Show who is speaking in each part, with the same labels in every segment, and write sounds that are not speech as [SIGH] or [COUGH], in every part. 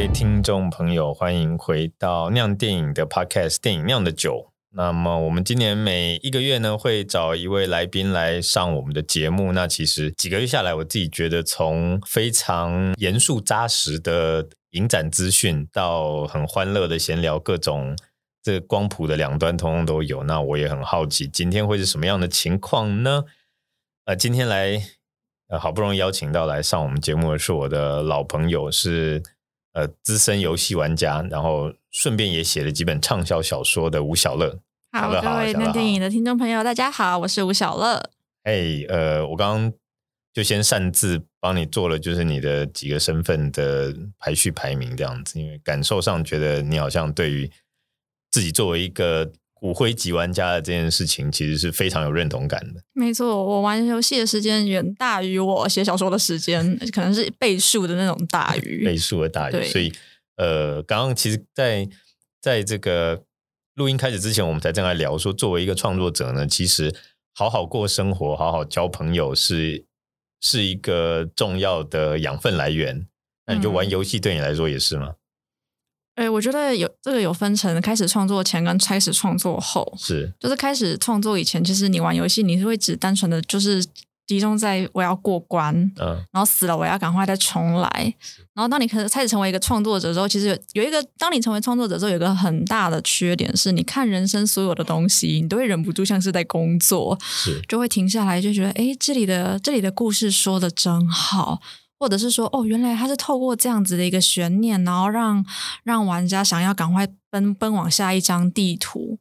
Speaker 1: 位听众朋友，欢迎回到酿电影的 Podcast《电影酿的酒》。那么，我们今年每一个月呢，会找一位来宾来上我们的节目。那其实几个月下来，我自己觉得，从非常严肃扎实的影展资讯，到很欢乐的闲聊，各种这光谱的两端，通通都有。那我也很好奇，今天会是什么样的情况呢？呃，今天来，呃，好不容易邀请到来上我们节目的是我的老朋友，是。呃，资深游戏玩家，然后顺便也写了几本畅销小说的吴小乐。
Speaker 2: 好，好各位看电影的听众朋友，大家好，我是吴小乐。
Speaker 1: 哎，hey, 呃，我刚刚就先擅自帮你做了，就是你的几个身份的排序排名这样子，因为感受上觉得你好像对于自己作为一个。骨灰级玩家的这件事情，其实是非常有认同感的。没错，
Speaker 2: 我玩游戏的时间远大于我写小说的时间，[LAUGHS] 可能是倍数的那种大于
Speaker 1: 倍数的大于。所以，呃，刚刚其实在，在在这个录音开始之前，我们才正在聊说，作为一个创作者呢，其实好好过生活，好好交朋友是是一个重要的养分来源。那你就玩游戏对你来说也是吗？嗯
Speaker 2: 对，我觉得有这个有分成，开始创作前跟开始创作后，
Speaker 1: 是。
Speaker 2: 就是开始创作以前，其实你玩游戏，你是会只单纯的就是集中在我要过关，嗯，然后死了我要赶快再重来，然后当你开始开始成为一个创作者之后，其实有有一个，当你成为创作者之后，有一个很大的缺点是，你看人生所有的东西，你都会忍不住像是在工作，
Speaker 1: 是。
Speaker 2: 就会停下来就觉得，哎，这里的这里的故事说的真好。或者是说，哦，原来他是透过这样子的一个悬念，然后让让玩家想要赶快奔奔往下一张地图，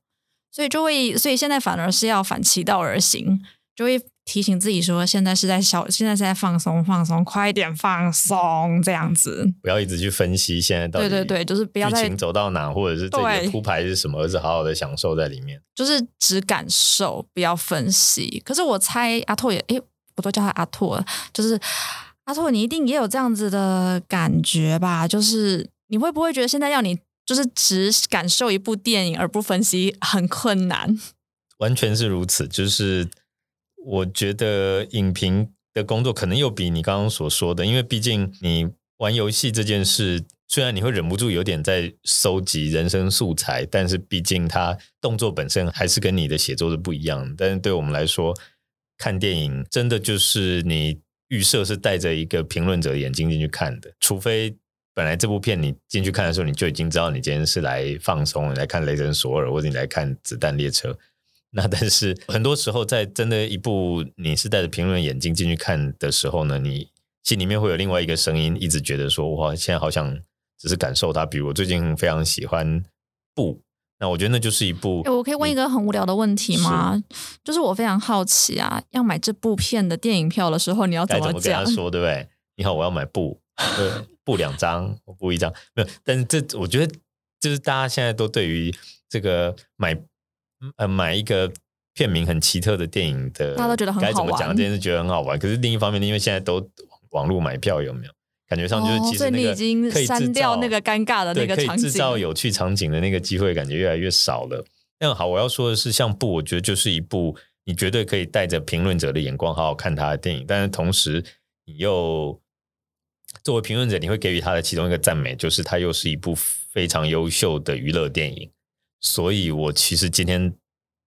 Speaker 2: 所以就会，所以现在反而是要反其道而行，就会提醒自己说，现在是在小，现在是在放松，放松，快一点放松，这样子，
Speaker 1: 不要一直去分析现在到底，
Speaker 2: 对对对，就是不要剧
Speaker 1: 情走到哪，或者是这里的铺排是什么，而是好好的享受在里面，
Speaker 2: 就是只感受，不要分析。可是我猜阿拓也，诶，我都叫他阿拓，就是。阿拓，你一定也有这样子的感觉吧？就是你会不会觉得现在要你就是只感受一部电影而不分析很困难？
Speaker 1: 完全是如此。就是我觉得影评的工作可能又比你刚刚所说的，因为毕竟你玩游戏这件事，虽然你会忍不住有点在收集人生素材，但是毕竟它动作本身还是跟你的写作是不一样的。但是对我们来说，看电影真的就是你。预设是带着一个评论者眼睛进去看的，除非本来这部片你进去看的时候，你就已经知道你今天是来放松，来看《雷神索尔》或者你来看《子弹列车》。那但是很多时候，在真的一部你是带着评论眼睛进去看的时候呢，你心里面会有另外一个声音，一直觉得说：“哇，现在好想只是感受它。”比如我最近非常喜欢《布》。那我觉得那就是一部。
Speaker 2: 我可以问一个很无聊的问题吗？是就是我非常好奇啊，要买这部片的电影票的时候，你要怎么讲？
Speaker 1: 怎么跟他 [LAUGHS] 说，对不对？你好，我要买布，对，[LAUGHS] 布两张，我布一张，没有。但是这我觉得，就是大家现在都对于这个买呃买一个片名很奇特的电影的，
Speaker 2: 大家都觉得很好玩。该
Speaker 1: 怎么讲？这件事觉得很好玩。可是另一方面，因为现在都网络买票，有没有？感觉上就是，其实那个可以
Speaker 2: 删掉那个尴尬的那个场景，
Speaker 1: 可以制造有趣场景的那个机会，感觉越来越少了。那好，我要说的是，像布，我觉得就是一部你绝对可以带着评论者的眼光好好看他的电影，但是同时你又作为评论者，你会给予他的其中一个赞美，就是他又是一部非常优秀的娱乐电影。所以我其实今天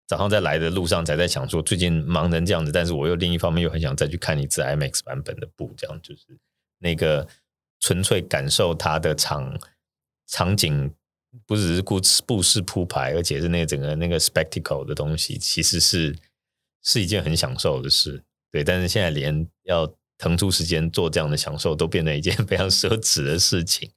Speaker 1: 早上在来的路上才在想说，最近忙成这样子，但是我又另一方面又很想再去看一次 IMAX 版本的布，这样就是。那个纯粹感受它的场场景，不只是故事故事铺排，而且是那个整个那个 spectacle 的东西，其实是是一件很享受的事。对，但是现在连要腾出时间做这样的享受，都变成一件非常奢侈的事情。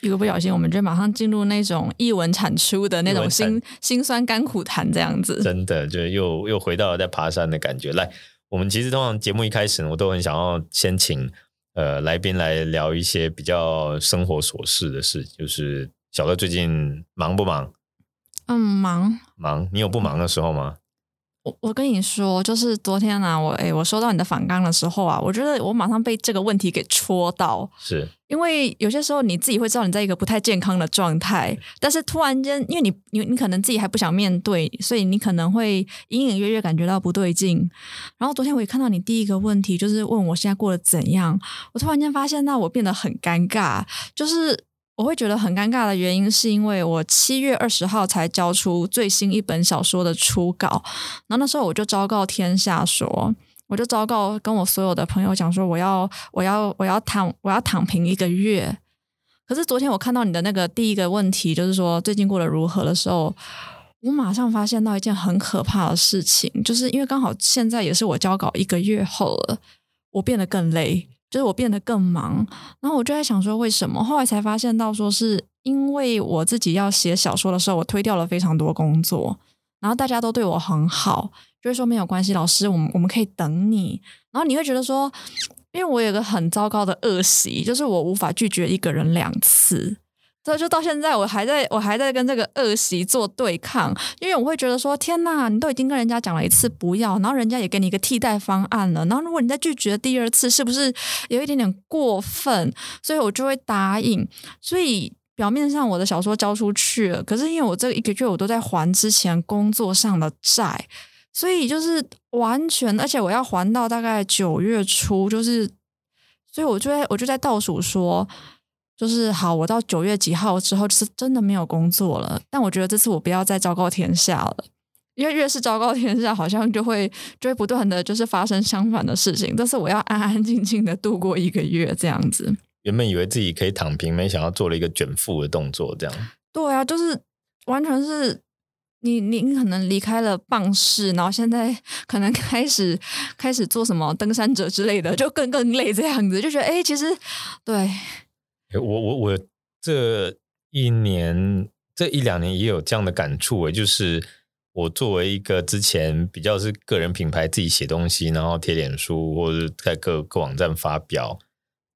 Speaker 2: 一个不小心，我们就马上进入那种艺文产出的那种辛辛酸甘苦谈，这样子。
Speaker 1: 真的，就又又回到了在爬山的感觉。来，我们其实通常节目一开始，我都很想要先请。呃，来宾来聊一些比较生活琐事的事，就是小乐最近忙不忙？
Speaker 2: 嗯，忙
Speaker 1: 忙。你有不忙的时候吗？
Speaker 2: 我我跟你说，就是昨天啊，我诶我收到你的反纲的时候啊，我觉得我马上被这个问题给戳到，
Speaker 1: 是。
Speaker 2: 因为有些时候你自己会知道你在一个不太健康的状态，但是突然间，因为你你你可能自己还不想面对，所以你可能会隐隐约约感觉到不对劲。然后昨天我也看到你第一个问题就是问我现在过得怎样，我突然间发现那我变得很尴尬，就是我会觉得很尴尬的原因，是因为我七月二十号才交出最新一本小说的初稿，然后那时候我就昭告天下说，我就昭告跟我所有的朋友讲说，我要我要我要躺我要躺平一个月。可是昨天我看到你的那个第一个问题，就是说最近过得如何的时候，我马上发现到一件很可怕的事情，就是因为刚好现在也是我交稿一个月后了，我变得更累。就是我变得更忙，然后我就在想说为什么？后来才发现到说是因为我自己要写小说的时候，我推掉了非常多工作，然后大家都对我很好，就是说没有关系，老师，我们我们可以等你。然后你会觉得说，因为我有个很糟糕的恶习，就是我无法拒绝一个人两次。所以就到现在，我还在我还在跟这个恶习做对抗，因为我会觉得说，天呐，你都已经跟人家讲了一次不要，然后人家也给你一个替代方案了，然后如果你再拒绝第二次，是不是有一点点过分？所以我就会答应。所以表面上我的小说交出去了，可是因为我这一个月我都在还之前工作上的债，所以就是完全，而且我要还到大概九月初，就是，所以我就在我就在倒数说。就是好，我到九月几号之后是真的没有工作了。但我觉得这次我不要再昭告天下了，因为越是昭告天下，好像就会就会不断的就是发生相反的事情。但是我要安安静静的度过一个月这样子。
Speaker 1: 原本以为自己可以躺平，没想到做了一个卷腹的动作，这样。
Speaker 2: 对啊，就是完全是你你你可能离开了棒式，然后现在可能开始开始做什么登山者之类的，就更更累这样子，就觉得哎，其实对。
Speaker 1: 我我我这一年这一两年也有这样的感触诶，就是我作为一个之前比较是个人品牌自己写东西，然后贴脸书或者在各个网站发表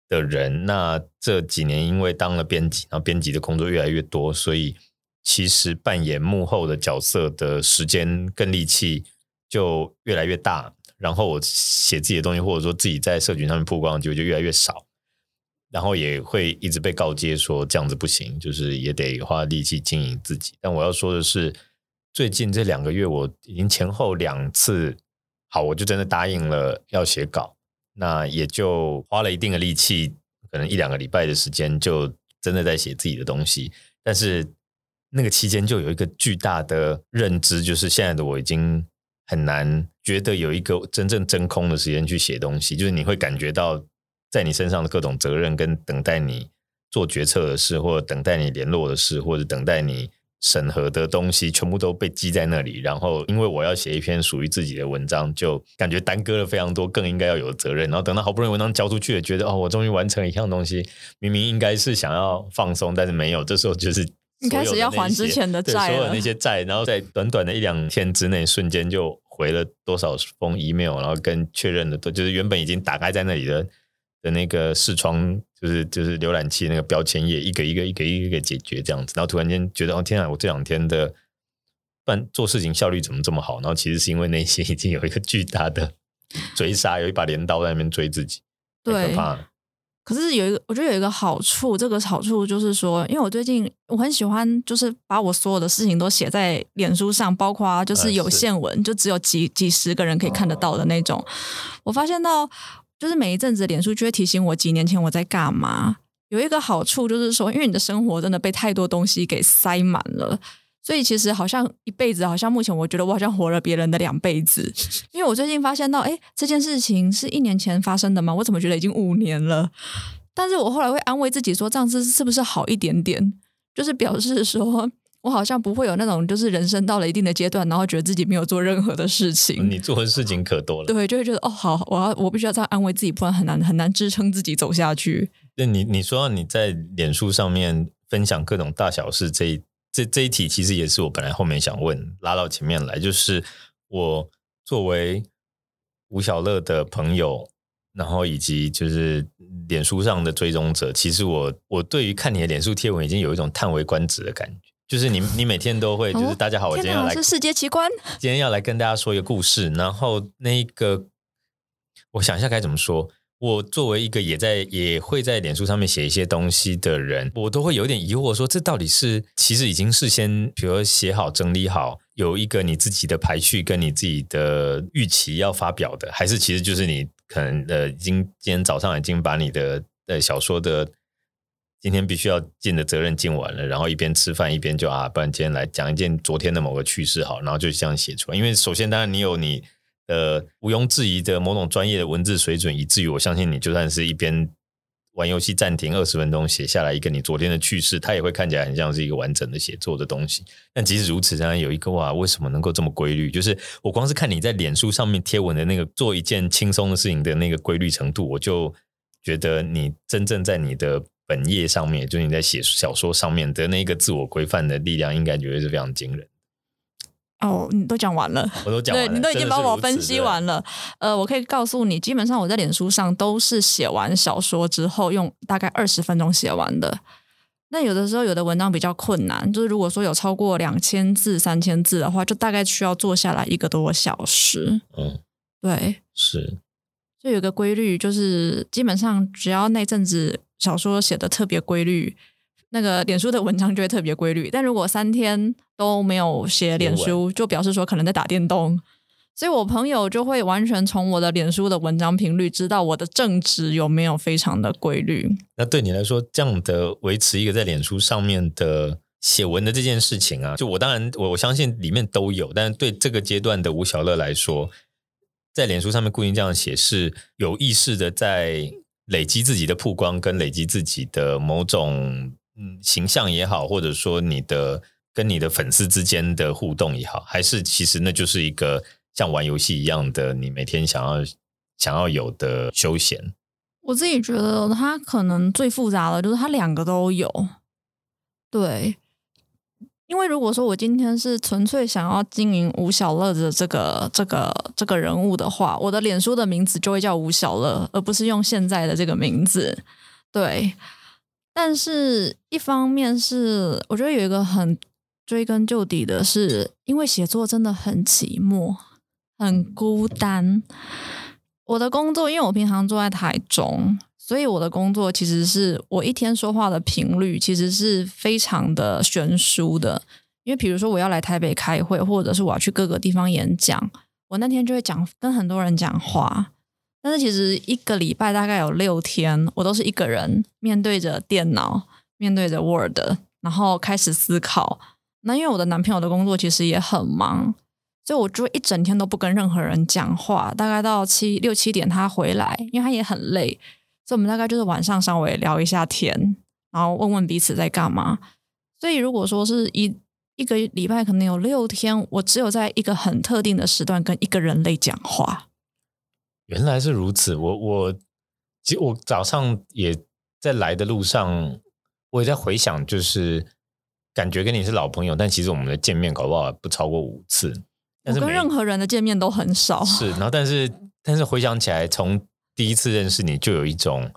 Speaker 1: 的人，那这几年因为当了编辑，然后编辑的工作越来越多，所以其实扮演幕后的角色的时间跟力气就越来越大，然后我写自己的东西，或者说自己在社群上面曝光的机会就越来越少。然后也会一直被告诫说这样子不行，就是也得花力气经营自己。但我要说的是，最近这两个月我已经前后两次，好，我就真的答应了要写稿，那也就花了一定的力气，可能一两个礼拜的时间，就真的在写自己的东西。但是那个期间就有一个巨大的认知，就是现在的我已经很难觉得有一个真正真空的时间去写东西，就是你会感觉到。在你身上的各种责任，跟等待你做决策的事，或者等待你联络的事，或者等待你审核的东西，全部都被积在那里。然后，因为我要写一篇属于自己的文章，就感觉耽搁了非常多更应该要有的责任。然后等到好不容易文章交出去了，觉得哦，我终于完成一样东西。明明应该是想要放松，但是没有。这时候就是
Speaker 2: 你开始要还之前的债了，
Speaker 1: 所有那些债，然后在短短的一两天之内，瞬间就回了多少封 email，然后跟确认的，就是原本已经打开在那里的。的那个视窗就是就是浏览器那个标签页，一个一个一个一个一个解决这样子，然后突然间觉得哦天啊，我这两天的办做事情效率怎么这么好？然后其实是因为内心 [LAUGHS] 已经有一个巨大的追杀，有一把镰刀在那边追自己，
Speaker 2: 对，可怕。可是有一个，我觉得有一个好处，这个好处就是说，因为我最近我很喜欢，就是把我所有的事情都写在脸书上，包括就是有限文，就只有几几十个人可以看得到的那种。我发现到。就是每一阵子，脸书就会提醒我几年前我在干嘛。有一个好处就是说，因为你的生活真的被太多东西给塞满了，所以其实好像一辈子，好像目前我觉得我好像活了别人的两辈子。因为我最近发现到，哎，这件事情是一年前发生的吗？我怎么觉得已经五年了？但是我后来会安慰自己说，这样子是不是好一点点？就是表示说。我好像不会有那种，就是人生到了一定的阶段，然后觉得自己没有做任何的事情。
Speaker 1: 你做的事情可多了，
Speaker 2: 对，就会觉得哦，好，我要我必须要这样安慰自己，不然很难很难支撑自己走下去。
Speaker 1: 那你你说你在脸书上面分享各种大小事，这一这这一题其实也是我本来后面想问，拉到前面来，就是我作为吴小乐的朋友，然后以及就是脸书上的追踪者，其实我我对于看你的脸书贴文已经有一种叹为观止的感觉。就是你，你每天都会，就是大家好，我今天要来
Speaker 2: 是世界奇观，
Speaker 1: 今天要来跟大家说一个故事。然后那个，我想一下该怎么说。我作为一个也在也会在脸书上面写一些东西的人，我都会有点疑惑，说这到底是其实已经事先，比如说写好整理好，有一个你自己的排序跟你自己的预期要发表的，还是其实就是你可能呃，已经今天早上已经把你的呃小说的。今天必须要尽的责任尽完了，然后一边吃饭一边就啊，不然今天来讲一件昨天的某个趣事好，然后就这样写出来。因为首先，当然你有你的毋庸置疑的某种专业的文字水准，以至于我相信你就算是一边玩游戏暂停二十分钟写下来一个你昨天的趣事，它也会看起来很像是一个完整的写作的东西。但即使如此，当然有一个哇，为什么能够这么规律？就是我光是看你在脸书上面贴文的那个做一件轻松的事情的那个规律程度，我就觉得你真正在你的。本业上面，就是你在写小说上面的那个自我规范的力量，应该觉得是非常惊人。
Speaker 2: 哦，你都讲完了，
Speaker 1: 我都讲完了，
Speaker 2: 对，你都已经帮我分析完了。呃，我可以告诉你，基本上我在脸书上都是写完小说之后，用大概二十分钟写完的。那有的时候有的文章比较困难，就是如果说有超过两千字、三千字的话，就大概需要坐下来一个多小时。嗯，对，
Speaker 1: 是。
Speaker 2: 就有个规律，就是基本上只要那阵子。小说写的特别规律，那个脸书的文章就会特别规律。但如果三天都没有写脸书，就表示说可能在打电动。所以我朋友就会完全从我的脸书的文章频率，知道我的正职有没有非常的规律。
Speaker 1: 那对你来说，这样的维持一个在脸书上面的写文的这件事情啊，就我当然我我相信里面都有，但是对这个阶段的吴小乐来说，在脸书上面固定这样写是有意识的在。累积自己的曝光，跟累积自己的某种嗯形象也好，或者说你的跟你的粉丝之间的互动也好，还是其实那就是一个像玩游戏一样的，你每天想要想要有的休闲。
Speaker 2: 我自己觉得它可能最复杂的就是它两个都有，对。因为如果说我今天是纯粹想要经营吴小乐的这个这个这个人物的话，我的脸书的名字就会叫吴小乐，而不是用现在的这个名字。对，但是一方面是我觉得有一个很追根究底的是，因为写作真的很寂寞，很孤单。我的工作，因为我平常住在台中。所以我的工作其实是我一天说话的频率其实是非常的悬殊的，因为比如说我要来台北开会，或者是我要去各个地方演讲，我那天就会讲跟很多人讲话。但是其实一个礼拜大概有六天，我都是一个人面对着电脑，面对着 Word，然后开始思考。那因为我的男朋友的工作其实也很忙，所以我就一整天都不跟任何人讲话。大概到七六七点他回来，因为他也很累。所以我们大概就是晚上稍微聊一下天，然后问问彼此在干嘛。所以如果说是一一个礼拜可能有六天，我只有在一个很特定的时段跟一个人类讲话。
Speaker 1: 原来是如此，我我其实我早上也在来的路上，我也在回想，就是感觉跟你是老朋友，但其实我们的见面搞不好不超过五次。但是
Speaker 2: 我跟任何人的见面都很少。
Speaker 1: 是，然后但是但是回想起来，从第一次认识你就有一种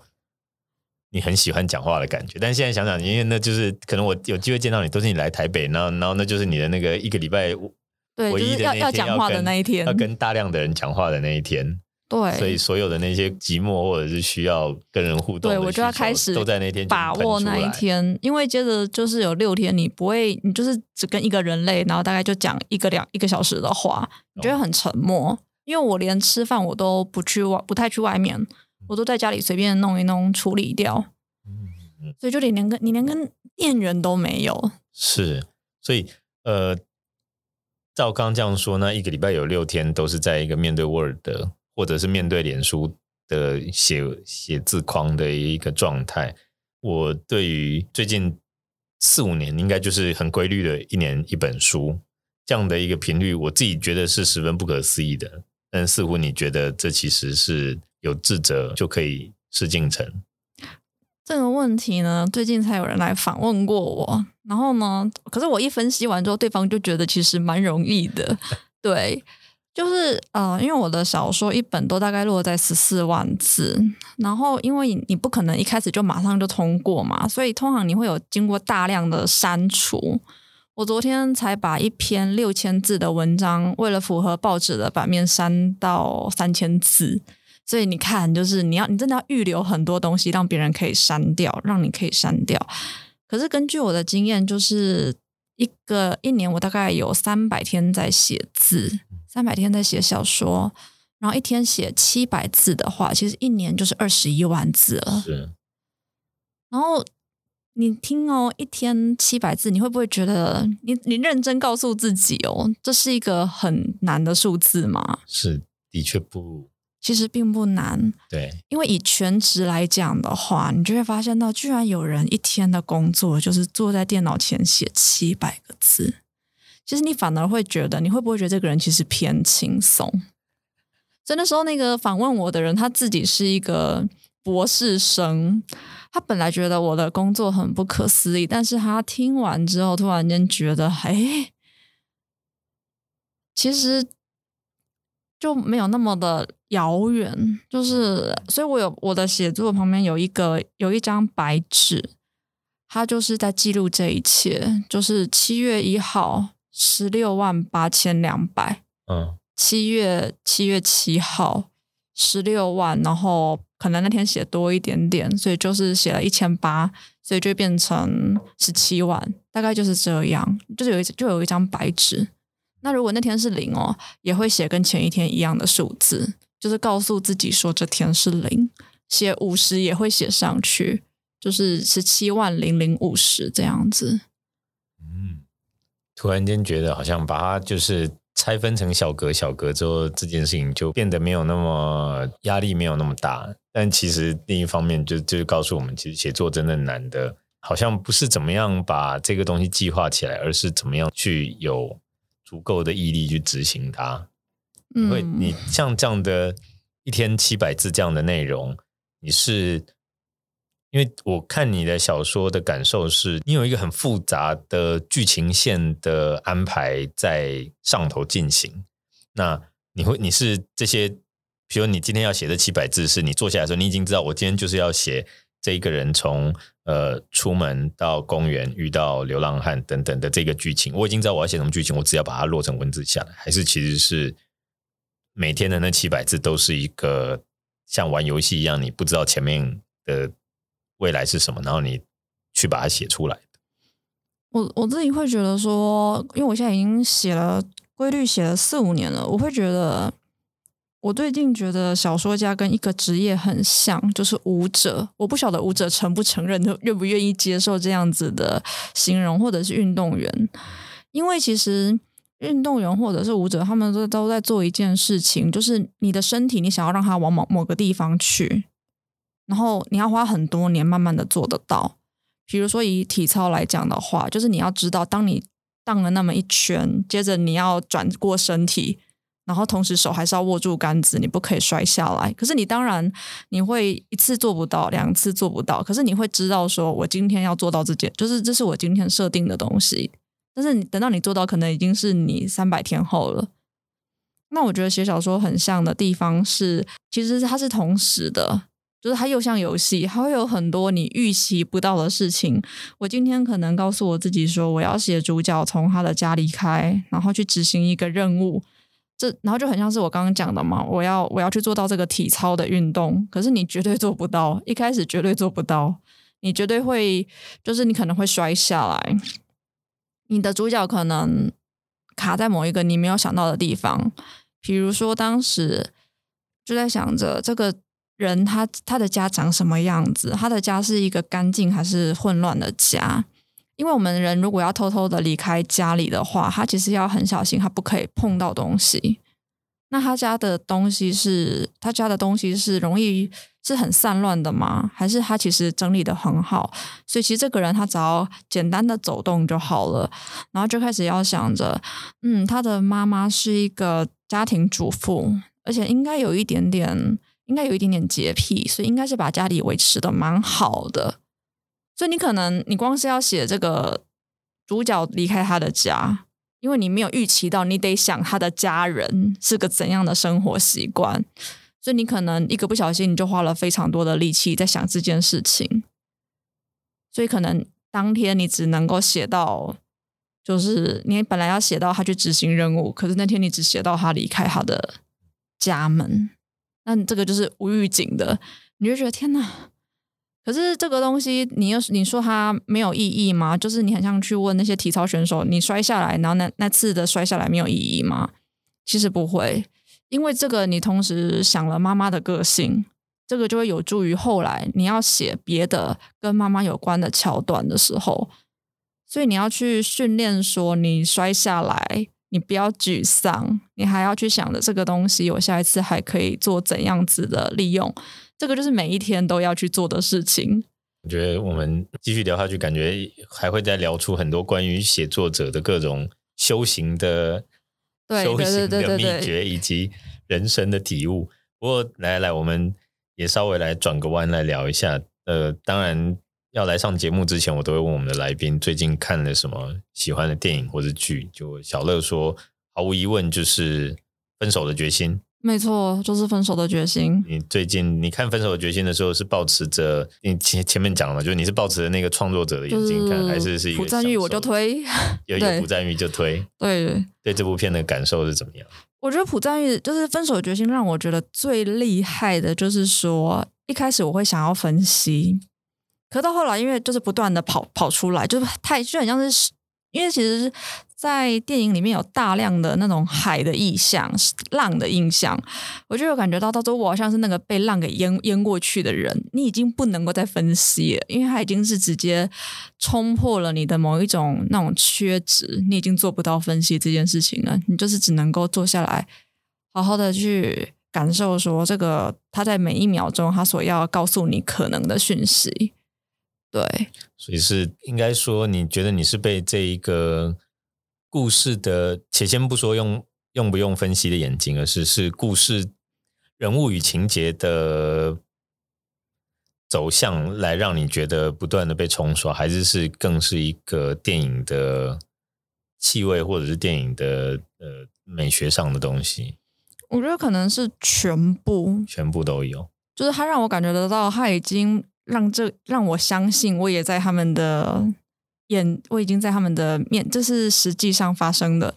Speaker 1: 你很喜欢讲话的感觉，但现在想想，因为那就是可能我有机会见到你，都是你来台北，然后然后那就是你的那个一个礼拜唯一的那
Speaker 2: 要讲话的那一天，
Speaker 1: 要跟大量的人讲话的那一天。
Speaker 2: 对，
Speaker 1: 所以所有的那些寂寞或者是需要跟人互动，
Speaker 2: 对我就要开始
Speaker 1: 都在那天
Speaker 2: 把握那一天，因为接着就是有六天，你不会，你就是只跟一个人类，然后大概就讲一个两一个小时的话，你觉得很沉默。因为我连吃饭我都不去外，不太去外面，我都在家里随便弄一弄处理掉，所以就你连跟你连跟店员都没有。
Speaker 1: 是，所以呃，照刚这样说，那一个礼拜有六天都是在一个面对 Word 的，或者是面对脸书的写写字框的一个状态。我对于最近四五年，应该就是很规律的一年一本书这样的一个频率，我自己觉得是十分不可思议的。但似乎你觉得这其实是有智者就可以事竟成。
Speaker 2: 这个问题呢，最近才有人来访问过我，然后呢，可是我一分析完之后，对方就觉得其实蛮容易的。[LAUGHS] 对，就是呃，因为我的小说一本都大概落在十四万字，然后因为你不可能一开始就马上就通过嘛，所以通常你会有经过大量的删除。我昨天才把一篇六千字的文章，为了符合报纸的版面删到三千字，所以你看，就是你要你真的要预留很多东西，让别人可以删掉，让你可以删掉。可是根据我的经验，就是一个一年我大概有三百天在写字，三百天在写小说，然后一天写七百字的话，其实一年就是二十一万字了。
Speaker 1: 是，
Speaker 2: 然后。你听哦，一天七百字，你会不会觉得你你认真告诉自己哦，这是一个很难的数字吗？
Speaker 1: 是，的确不，
Speaker 2: 其实并不难。
Speaker 1: 对，
Speaker 2: 因为以全职来讲的话，你就会发现到，居然有人一天的工作就是坐在电脑前写七百个字。其实你反而会觉得，你会不会觉得这个人其实偏轻松？所以那时候那个访问我的人，他自己是一个博士生。他本来觉得我的工作很不可思议，但是他听完之后，突然间觉得，哎，其实就没有那么的遥远。就是，所以我有我的写作旁边有一个有一张白纸，他就是在记录这一切。就是七月一号，十六万八千两百。嗯，七月七月七号，十六万，然后。可能那天写多一点点，所以就是写了一千八，所以就变成十七万，大概就是这样。就是有一就有一张白纸。那如果那天是零哦，也会写跟前一天一样的数字，就是告诉自己说这天是零。写五十也会写上去，就是十七万零零五十这样子。
Speaker 1: 嗯，突然间觉得好像把它就是。拆分成小格小格之后，这件事情就变得没有那么压力，没有那么大。但其实另一方面就，就就告诉我们，其实写作真的难的，好像不是怎么样把这个东西计划起来，而是怎么样去有足够的毅力去执行它。嗯，因为你像这样的一天七百字这样的内容，你是。因为我看你的小说的感受是，你有一个很复杂的剧情线的安排在上头进行。那你会，你是这些，比如你今天要写的七百字，是你坐下来的时候，你已经知道我今天就是要写这一个人从呃出门到公园遇到流浪汉等等的这个剧情，我已经知道我要写什么剧情，我只要把它落成文字下来，还是其实是每天的那七百字都是一个像玩游戏一样，你不知道前面的。未来是什么？然后你去把它写出来的。
Speaker 2: 我我自己会觉得说，因为我现在已经写了规律，写了四五年了。我会觉得，我最近觉得小说家跟一个职业很像，就是舞者。我不晓得舞者承不承认，愿不愿意接受这样子的形容，或者是运动员。因为其实运动员或者是舞者，他们都都在做一件事情，就是你的身体，你想要让它往某某个地方去。然后你要花很多年，慢慢的做得到。比如说以体操来讲的话，就是你要知道，当你荡了那么一圈，接着你要转过身体，然后同时手还是要握住杆子，你不可以摔下来。可是你当然你会一次做不到，两次做不到，可是你会知道说，我今天要做到这件，就是这是我今天设定的东西。但是你等到你做到，可能已经是你三百天后了。那我觉得写小说很像的地方是，其实它是同时的。就是它又像游戏，它会有很多你预期不到的事情。我今天可能告诉我自己说，我要写主角从他的家离开，然后去执行一个任务。这然后就很像是我刚刚讲的嘛，我要我要去做到这个体操的运动，可是你绝对做不到，一开始绝对做不到，你绝对会就是你可能会摔下来，你的主角可能卡在某一个你没有想到的地方，比如说当时就在想着这个。人他他的家长什么样子？他的家是一个干净还是混乱的家？因为我们人如果要偷偷的离开家里的话，他其实要很小心，他不可以碰到东西。那他家的东西是他家的东西是容易是很散乱的吗？还是他其实整理得很好？所以其实这个人他只要简单的走动就好了，然后就开始要想着，嗯，他的妈妈是一个家庭主妇，而且应该有一点点。应该有一点点洁癖，所以应该是把家里维持得蛮好的。所以你可能你光是要写这个主角离开他的家，因为你没有预期到，你得想他的家人是个怎样的生活习惯，所以你可能一个不小心你就花了非常多的力气在想这件事情。所以可能当天你只能够写到，就是你本来要写到他去执行任务，可是那天你只写到他离开他的家门。那这个就是无预警的，你就觉得天哪！可是这个东西，你又你说它没有意义吗？就是你很像去问那些体操选手，你摔下来，然后那那次的摔下来没有意义吗？其实不会，因为这个你同时想了妈妈的个性，这个就会有助于后来你要写别的跟妈妈有关的桥段的时候，所以你要去训练说，你摔下来，你不要沮丧，你还要去想着这个东西，我下一次还可以做怎样子的利用，这个就是每一天都要去做的事情。
Speaker 1: 我觉得我们继续聊下去，感觉还会再聊出很多关于写作者的各种修行的、
Speaker 2: 对
Speaker 1: 修行的秘
Speaker 2: 诀
Speaker 1: 以及人生的体悟。不过，来来，我们也稍微来转个弯来聊一下。呃，当然要来上节目之前，我都会问我们的来宾最近看了什么喜欢的电影或者剧。就小乐说，毫无疑问就是《分手的决心》。
Speaker 2: 没错，就是分手的决心。
Speaker 1: 你最近你看《分手的决心》的时候，是抱持着你前前面讲了嘛？就是你是抱持着那个创作者的眼睛看，就是、还是是一个？
Speaker 2: 朴赞郁我就推，[LAUGHS]
Speaker 1: 有 [LAUGHS] 一个朴赞郁就推。
Speaker 2: 对对，
Speaker 1: 对这部片的感受是怎么样？
Speaker 2: 我觉得朴赞玉就是《分手的决心》，让我觉得最厉害的就是说，一开始我会想要分析，可到后来，因为就是不断的跑跑出来，就是太就很像是，因为其实。在电影里面有大量的那种海的意象、浪的印象，我就有感觉到，到时候我好像是那个被浪给淹淹过去的人，你已经不能够再分析了，因为它已经是直接冲破了你的某一种那种缺值，你已经做不到分析这件事情了，你就是只能够坐下来，好好的去感受说这个他在每一秒钟他所要告诉你可能的讯息，对，
Speaker 1: 所以是应该说，你觉得你是被这一个。故事的，且先不说用用不用分析的眼睛，而是是故事人物与情节的走向，来让你觉得不断的被冲刷，还是是更是一个电影的气味，或者是电影的呃美学上的东西？
Speaker 2: 我觉得可能是全部，
Speaker 1: 全部都有，
Speaker 2: 就是他让我感觉得到，他已经让这让我相信，我也在他们的。眼我已经在他们的面，这是实际上发生的。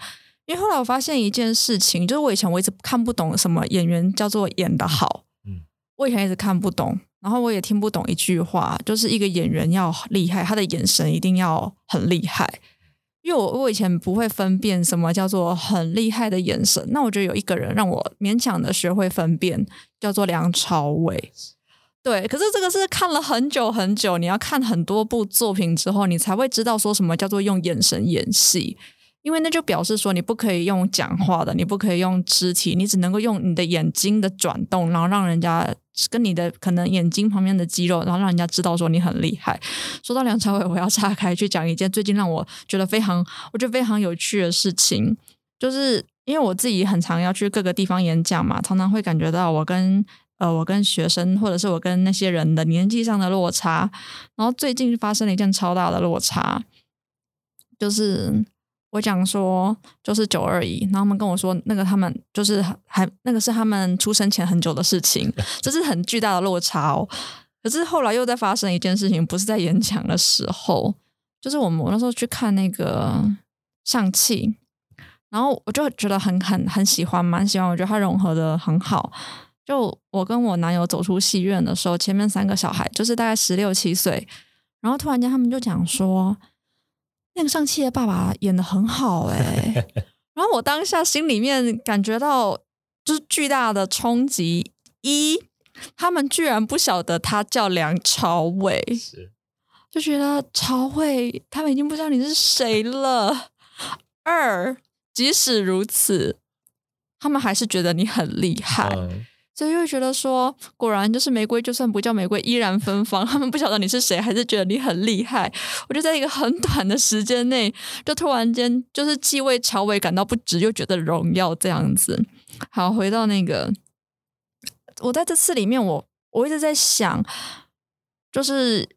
Speaker 2: 因为后来我发现一件事情，就是我以前我一直看不懂什么演员叫做演得好，嗯，我以前一直看不懂，然后我也听不懂一句话，就是一个演员要厉害，他的眼神一定要很厉害。因为我我以前不会分辨什么叫做很厉害的眼神，那我觉得有一个人让我勉强的学会分辨，叫做梁朝伟。对，可是这个是看了很久很久，你要看很多部作品之后，你才会知道说什么叫做用眼神演戏，因为那就表示说你不可以用讲话的，你不可以用肢体，你只能够用你的眼睛的转动，然后让人家跟你的可能眼睛旁边的肌肉，然后让人家知道说你很厉害。说到梁朝伟，我要岔开去讲一件最近让我觉得非常，我觉得非常有趣的事情，就是因为我自己很常要去各个地方演讲嘛，常常会感觉到我跟。呃，我跟学生，或者是我跟那些人的年纪上的落差，然后最近发生了一件超大的落差，就是我讲说，就是九二一，然后他们跟我说，那个他们就是还那个是他们出生前很久的事情，这是很巨大的落差哦。可是后来又在发生一件事情，不是在演讲的时候，就是我们我那时候去看那个上汽，然后我就觉得很很很喜欢，蛮喜欢，我觉得它融合的很好。就我跟我男友走出戏院的时候，前面三个小孩就是大概十六七岁，然后突然间他们就讲说，那个上汽的爸爸演的很好哎、[LAUGHS] 欸，然后我当下心里面感觉到就是巨大的冲击，一他们居然不晓得他叫梁朝伟，就觉得朝伟他们已经不知道你是谁了。二即使如此，他们还是觉得你很厉害。嗯所以就会觉得说，果然就是玫瑰，就算不叫玫瑰，依然芬芳。[LAUGHS] 他们不晓得你是谁，还是觉得你很厉害。我就在一个很短的时间内，就突然间就是既为乔伟感到不值，又觉得荣耀这样子。好，回到那个，我在这次里面，我我一直在想，就是。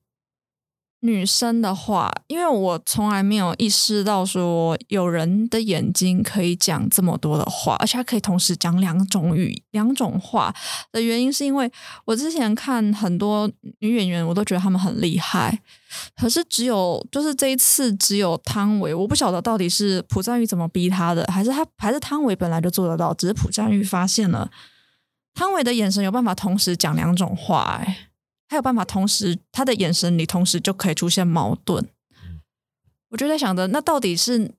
Speaker 2: 女生的话，因为我从来没有意识到说有人的眼睛可以讲这么多的话，而且他可以同时讲两种语、两种话的原因，是因为我之前看很多女演员，我都觉得她们很厉害，可是只有就是这一次只有汤唯，我不晓得到底是朴赞玉怎么逼她的，还是她还是汤唯本来就做得到，只是朴赞玉发现了汤唯的眼神有办法同时讲两种话，哎。他有办法同时，他的眼神里同时就可以出现矛盾。我就在想着，那到底是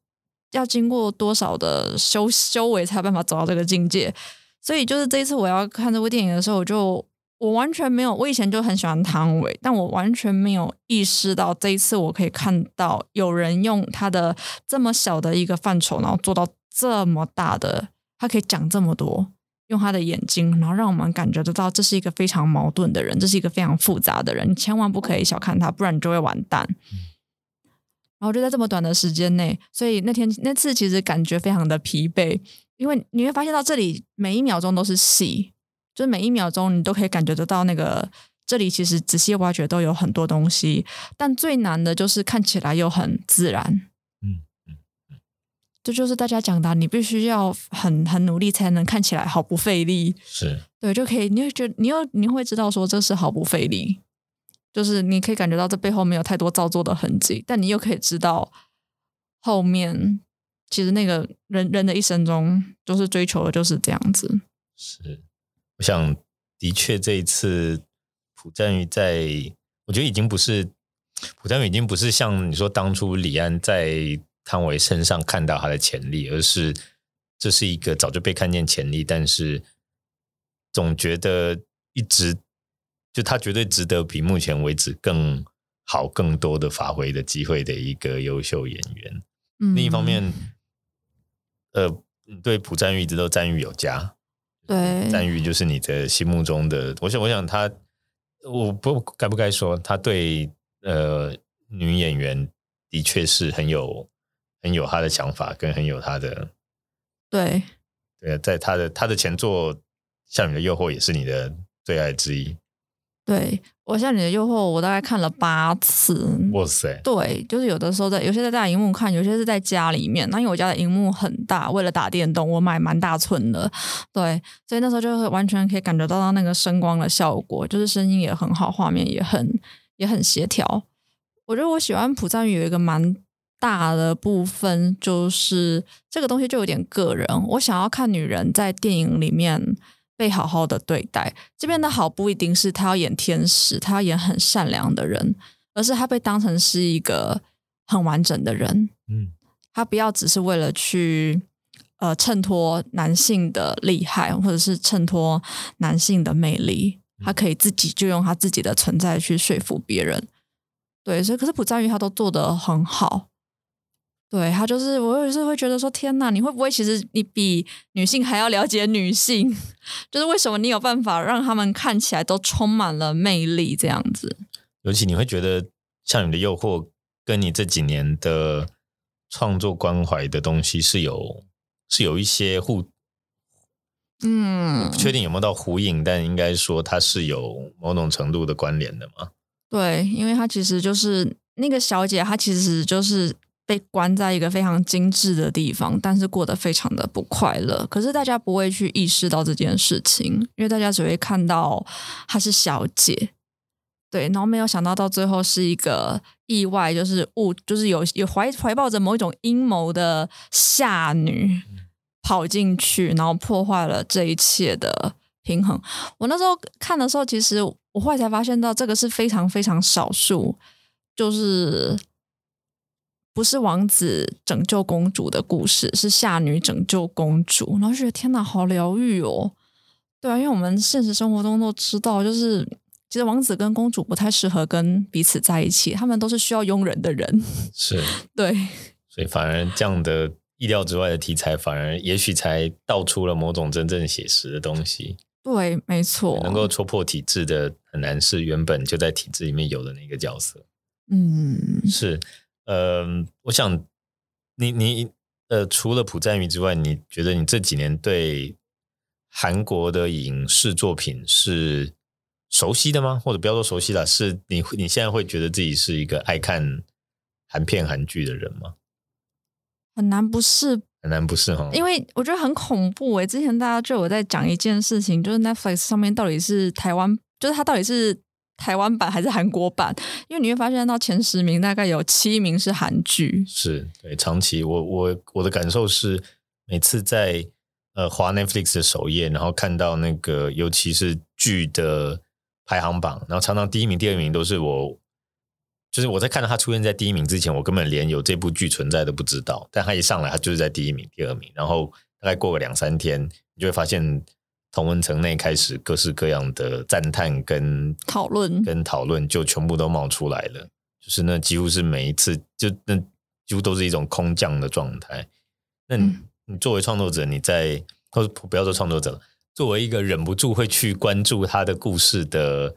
Speaker 2: 要经过多少的修修为才有办法走到这个境界？所以，就是这一次我要看这部电影的时候，我就我完全没有，我以前就很喜欢汤唯，但我完全没有意识到这一次我可以看到有人用他的这么小的一个范畴，然后做到这么大的，他可以讲这么多，用他的眼睛，然后让我们感觉得到这是一个非常矛盾的人，这是一个非常复杂的人，你千万不可以小看他，不然你就会完蛋。然后就在这么短的时间内，所以那天那次其实感觉非常的疲惫，因为你会发现到这里每一秒钟都是戏。就是每一秒钟，你都可以感觉得到那个这里其实仔细挖掘都有很多东西，但最难的就是看起来又很自然。这就是大家讲的，你必须要很很努力才能看起来毫不费力。
Speaker 1: 是
Speaker 2: 对，就可以，你会觉得你又你会知道说这是毫不费力，就是你可以感觉到这背后没有太多造作的痕迹，但你又可以知道后面其实那个人人的一生中，就是追求的就是这样子。
Speaker 1: 是。我想，的确，这一次朴赞宇在，我觉得已经不是朴赞宇，已经不是像你说当初李安在汤唯身上看到他的潜力，而是这是一个早就被看见潜力，但是总觉得一直就他绝对值得比目前为止更好、更多的发挥的机会的一个优秀演员。嗯、另一方面，呃，对朴赞玉一直都赞誉有加。
Speaker 2: 对，
Speaker 1: 赞誉就是你的心目中的。我想，我想他，我不该不该说，他对呃女演员的确是很有很有他的想法，跟很有他的。
Speaker 2: 对
Speaker 1: 对，在他的他的前作《像你的诱惑》也是你的最爱之一。
Speaker 2: 对，我像你的诱惑，我大概看了八次。
Speaker 1: 哇塞！
Speaker 2: 对，就是有的时候在，有些在大荧幕看，有些是在家里面。那因为我家的荧幕很大，为了打电动，我买蛮大寸的。对，所以那时候就是完全可以感觉到到那个声光的效果，就是声音也很好，画面也很也很协调。我觉得我喜欢朴赞宇有一个蛮大的部分，就是这个东西就有点个人。我想要看女人在电影里面。被好好的对待，这边的好不一定是她要演天使，她要演很善良的人，而是她被当成是一个很完整的人。嗯，他不要只是为了去呃衬托男性的厉害，或者是衬托男性的魅力，她可以自己就用她自己的存在去说服别人。对，所以可是朴赞郁他都做得很好。对，他就是，我有时候会觉得说，天哪，你会不会其实你比女性还要了解女性？[LAUGHS] 就是为什么你有办法让他们看起来都充满了魅力这样子？
Speaker 1: 尤其你会觉得，像你的诱惑，跟你这几年的创作关怀的东西是有是有一些互，嗯，不确定有没有到呼应，但应该说它是有某种程度的关联的嘛？
Speaker 2: 对，因为他其实就是那个小姐，她其实就是。被关在一个非常精致的地方，但是过得非常的不快乐。可是大家不会去意识到这件事情，因为大家只会看到她是小姐，对，然后没有想到到最后是一个意外，就是误，就是有有怀怀抱着某一种阴谋的下女跑进去，然后破坏了这一切的平衡。我那时候看的时候，其实我后来才发现到这个是非常非常少数，就是。不是王子拯救公主的故事，是夏女拯救公主。然后觉得天哪，好疗愈哦！对啊，因为我们现实生活中都知道，就是其实王子跟公主不太适合跟彼此在一起，他们都是需要佣人的人。
Speaker 1: 是，[LAUGHS]
Speaker 2: 对，
Speaker 1: 所以反而这样的意料之外的题材，反而也许才道出了某种真正写实的东西。
Speaker 2: 对，没错，
Speaker 1: 能够戳破体制的很难是原本就在体制里面有的那个角色。
Speaker 2: 嗯，
Speaker 1: 是。呃，我想你你呃，除了朴赞郁之外，你觉得你这几年对韩国的影视作品是熟悉的吗？或者不要说熟悉了，是你你现在会觉得自己是一个爱看韩片韩剧的人吗？
Speaker 2: 很难不是，
Speaker 1: 很难不是哈，
Speaker 2: 因为我觉得很恐怖诶。之前大家就有在讲一件事情，就是 Netflix 上面到底是台湾，就是它到底是。台湾版还是韩国版？因为你会发现到前十名大概有七名是韩剧。
Speaker 1: 是对，长期我我我的感受是，每次在呃华 Netflix 的首页，然后看到那个尤其是剧的排行榜，然后常常第一名、第二名都是我，就是我在看到他出现在第一名之前，我根本连有这部剧存在都不知道。但他一上来，他就是在第一名、第二名，然后大概过个两三天，你就会发现。同文层内开始各式各样的赞叹跟
Speaker 2: 讨论，
Speaker 1: 跟讨论就全部都冒出来了。就是那几乎是每一次，就那几乎都是一种空降的状态。那你，你作为创作者，你在或者不要说创作者，作为一个忍不住会去关注他的故事的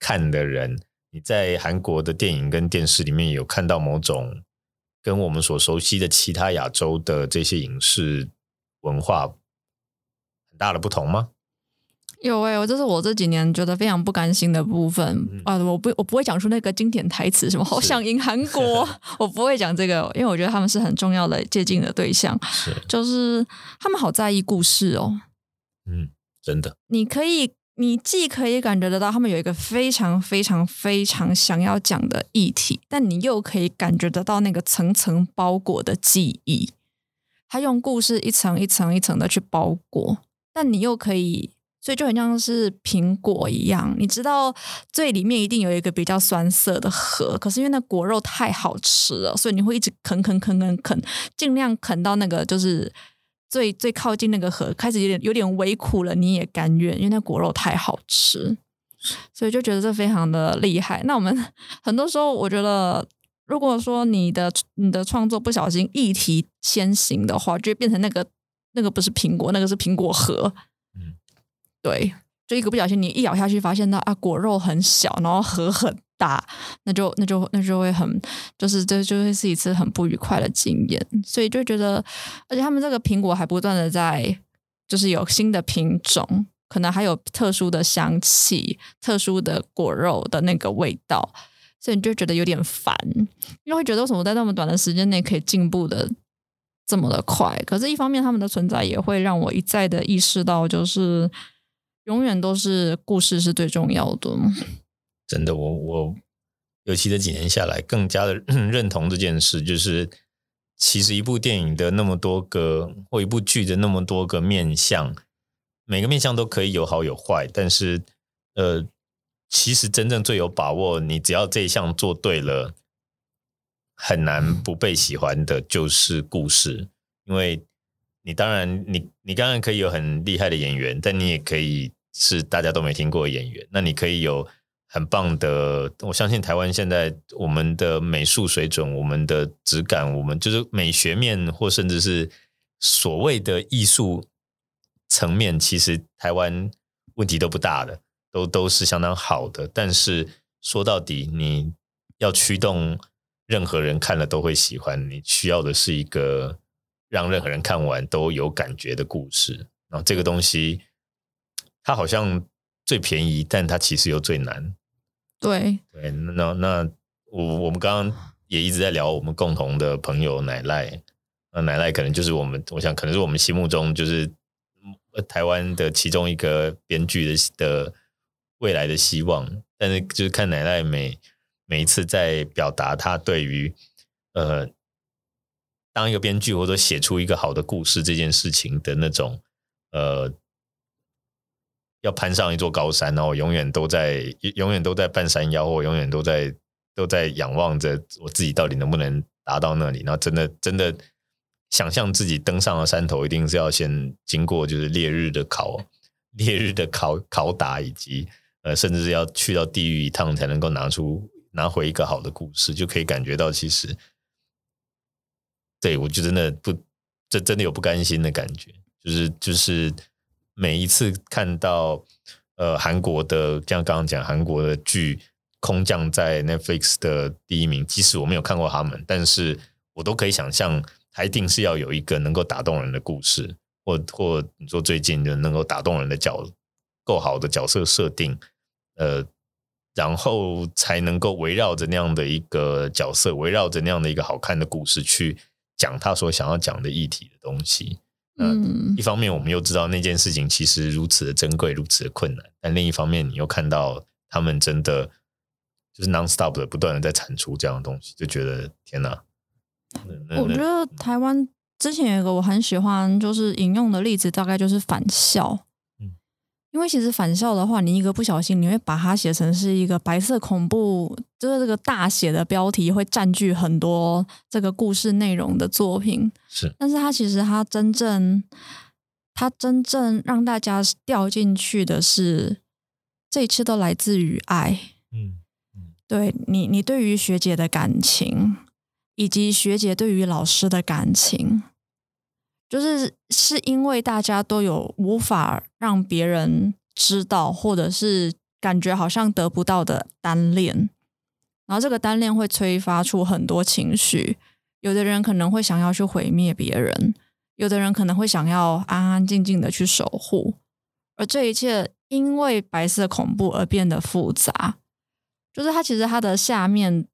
Speaker 1: 看的人，你在韩国的电影跟电视里面有看到某种跟我们所熟悉的其他亚洲的这些影视文化很大的不同吗？
Speaker 2: 有哎、欸，我这是我这几年觉得非常不甘心的部分、嗯、啊！我不，我不会讲出那个经典台词，什么好想赢韩国，[LAUGHS] 我不会讲这个，因为我觉得他们是很重要的接近的对象，
Speaker 1: 是。
Speaker 2: 就是他们好在意故事哦。
Speaker 1: 嗯，真的，
Speaker 2: 你可以，你既可以感觉得到他们有一个非常非常非常想要讲的议题，但你又可以感觉得到那个层层包裹的记忆，他用故事一层一层一层的去包裹，但你又可以。所以就很像是苹果一样，你知道最里面一定有一个比较酸涩的核，可是因为那果肉太好吃了，所以你会一直啃啃啃啃啃，尽量啃到那个就是最最靠近那个核，开始有点有点微苦了，你也甘愿，因为那果肉太好吃，所以就觉得这非常的厉害。那我们 [LAUGHS] 很多时候，我觉得如果说你的你的创作不小心议题先行的话，就会变成那个那个不是苹果，那个是苹果核。对，就一个不小心，你一咬下去，发现到啊，果肉很小，然后核很大，那就那就那就会很，就是这就会是一次很不愉快的经验。所以就觉得，而且他们这个苹果还不断的在，就是有新的品种，可能还有特殊的香气、特殊的果肉的那个味道，所以你就觉得有点烦，因为会觉得为什么在那么短的时间内可以进步的这么的快？可是，一方面他们的存在也会让我一再的意识到，就是。永远都是故事是最重要的。
Speaker 1: 真的，我我尤其这几年下来，更加的认同这件事。就是其实一部电影的那么多个，或一部剧的那么多个面相，每个面相都可以有好有坏。但是，呃，其实真正最有把握，你只要这一项做对了，很难不被喜欢的，就是故事，因为你当然，你你当然可以有很厉害的演员，但你也可以。是大家都没听过的演员，那你可以有很棒的。我相信台湾现在我们的美术水准、我们的质感、我们就是美学面，或甚至是所谓的艺术层面，其实台湾问题都不大的，都都是相当好的。但是说到底，你要驱动任何人看了都会喜欢，你需要的是一个让任何人看完都有感觉的故事。然后这个东西。它好像最便宜，但它其实又最难。
Speaker 2: 对
Speaker 1: 对，那那我我们刚刚也一直在聊我们共同的朋友奶奶，那奶奶可能就是我们，我想可能是我们心目中就是台湾的其中一个编剧的的未来的希望。但是就是看奶奶每每一次在表达他对于呃当一个编剧或者写出一个好的故事这件事情的那种呃。要攀上一座高山，然后永远都在，永远都在半山腰，或永远都在都在仰望着我自己到底能不能达到那里。然后真的真的想象自己登上了山头，一定是要先经过就是烈日的烤、烈日的烤拷打，以及呃，甚至是要去到地狱一趟才能够拿出拿回一个好的故事，就可以感觉到其实，对我就真的不，这真的有不甘心的感觉，就是就是。每一次看到呃韩国的，像刚刚讲韩国的剧空降在 Netflix 的第一名，即使我没有看过他们，但是我都可以想象，他一定是要有一个能够打动人的故事，或或你说最近就能够打动人的角够好的角色设定，呃，然后才能够围绕着那样的一个角色，围绕着那样的一个好看的故事去讲他所想要讲的议题的东西。嗯，一方面我们又知道那件事情其实如此的珍贵，如此的困难，但另一方面你又看到他们真的就是 non-stop 的不断的在产出这样的东西，就觉得天哪！
Speaker 2: 我觉得台湾之前有一个我很喜欢就是引用的例子，大概就是返校。因为其实返校的话，你一个不小心，你会把它写成是一个白色恐怖，就是这个大写的标题会占据很多这个故事内容的作品。
Speaker 1: 是，
Speaker 2: 但是它其实它真正它真正让大家掉进去的是，这一切都来自于爱。嗯，嗯对你，你对于学姐的感情，以及学姐对于老师的感情，就是是因为大家都有无法让别人知道，或者是感觉好像得不到的单恋，然后这个单恋会催发出很多情绪，有的人可能会想要去毁灭别人。有的人可能会想要安安静静的去守护，而这一切因为白色恐怖而变得复杂。就是它其实它的下面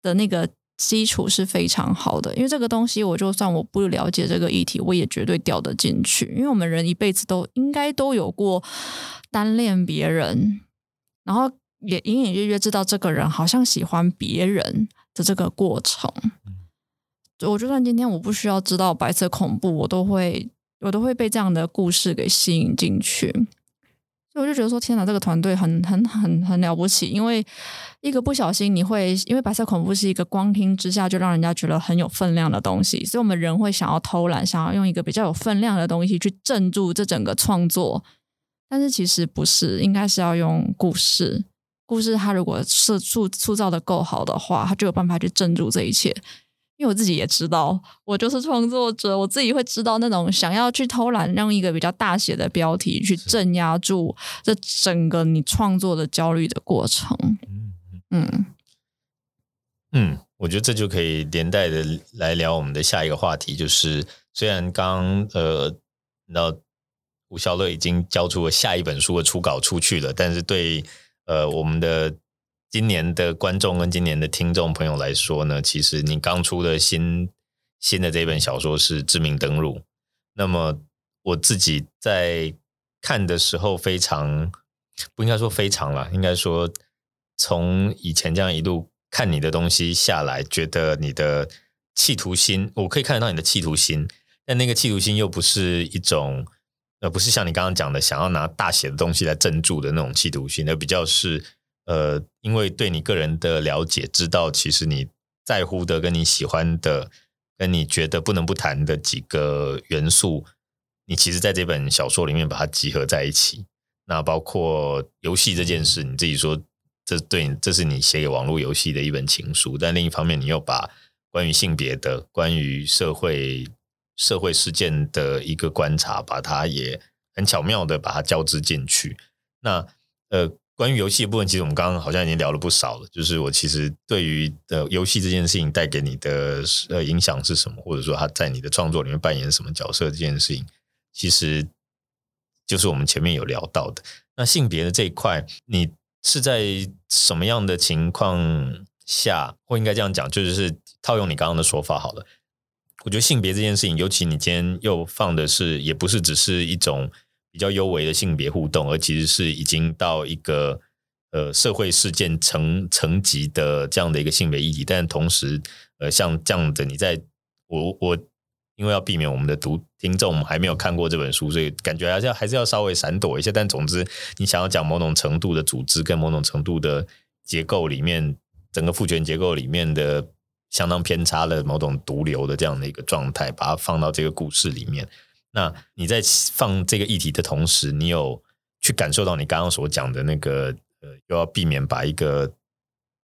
Speaker 2: 的那个基础是非常好的，因为这个东西我就算我不了解这个议题，我也绝对掉得进去。因为我们人一辈子都应该都有过单恋别人，然后也隐隐约约知道这个人好像喜欢别人的这个过程。我就算今天我不需要知道白色恐怖，我都会我都会被这样的故事给吸引进去。我就觉得说，天哪，这个团队很很很很了不起。因为一个不小心，你会因为白色恐怖是一个光听之下就让人家觉得很有分量的东西，所以我们人会想要偷懒，想要用一个比较有分量的东西去镇住这整个创作。但是其实不是，应该是要用故事。故事它如果是塑塑造的够好的话，它就有办法去镇住这一切。因为我自己也知道，我就是创作者，我自己会知道那种想要去偷懒，用一个比较大写的标题去镇压住这整个你创作的焦虑的过程。嗯嗯
Speaker 1: 嗯，我觉得这就可以连带的来聊我们的下一个话题，就是虽然刚呃，那吴小乐已经交出了下一本书的初稿出去了，但是对呃我们的。今年的观众跟今年的听众朋友来说呢，其实你刚出的新新的这本小说是《致命登入》。那么我自己在看的时候，非常不应该说非常啦，应该说从以前这样一路看你的东西下来，觉得你的企图心，我可以看得到你的企图心，但那个企图心又不是一种，呃，不是像你刚刚讲的想要拿大写的东西来镇住的那种企图心，而比较是。呃，因为对你个人的了解，知道其实你在乎的、跟你喜欢的、跟你觉得不能不谈的几个元素，你其实在这本小说里面把它集合在一起。那包括游戏这件事，你自己说这对你，这是你写给网络游戏的一本情书。但另一方面，你又把关于性别的、关于社会社会事件的一个观察，把它也很巧妙的把它交织进去。那呃。关于游戏的部分，其实我们刚刚好像已经聊了不少了。就是我其实对于的游戏这件事情带给你的呃影响是什么，或者说它在你的创作里面扮演什么角色这件事情，其实就是我们前面有聊到的。那性别的这一块，你是在什么样的情况下，或应该这样讲，就是套用你刚刚的说法好了。我觉得性别这件事情，尤其你今天又放的是，也不是只是一种。比较优微的性别互动，而其实是已经到一个呃社会事件层层级的这样的一个性别议题，但同时呃像这样的，你在我我因为要避免我们的读听众还没有看过这本书，所以感觉还是要还是要稍微闪躲一下。但总之，你想要讲某种程度的组织跟某种程度的结构里面，整个父权结构里面的相当偏差的某种毒瘤的这样的一个状态，把它放到这个故事里面。那你在放这个议题的同时，你有去感受到你刚刚所讲的那个呃，又要避免把一个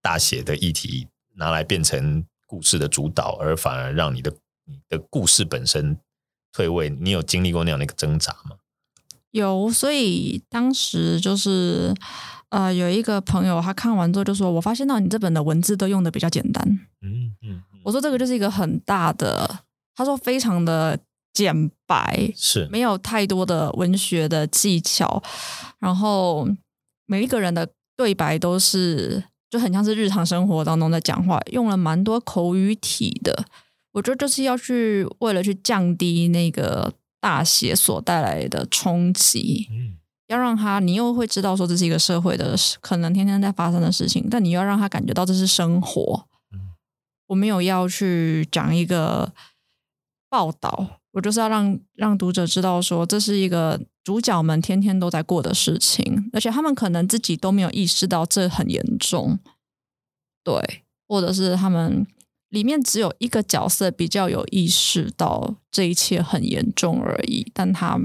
Speaker 1: 大写的议题拿来变成故事的主导，而反而让你的你的故事本身退位。你有经历过那样的一个挣扎吗？
Speaker 2: 有，所以当时就是呃，有一个朋友他看完之后就说：“我发现到你这本的文字都用的比较简单。”嗯嗯，我说这个就是一个很大的，他说非常的。简白是没有太多的文学的技巧，然后每一个人的对白都是就很像是日常生活当中在讲话，用了蛮多口语体的。我觉得就是要去为了去降低那个大写所带来的冲击，嗯，要让他你又会知道说这是一个社会的可能天天在发生的事情，但你要让他感觉到这是生活。我没有要去讲一个报道。我就是要让让读者知道，说这是一个主角们天天都在过的事情，而且他们可能自己都没有意识到这很严重，对，或者是他们里面只有一个角色比较有意识到这一切很严重而已，但他。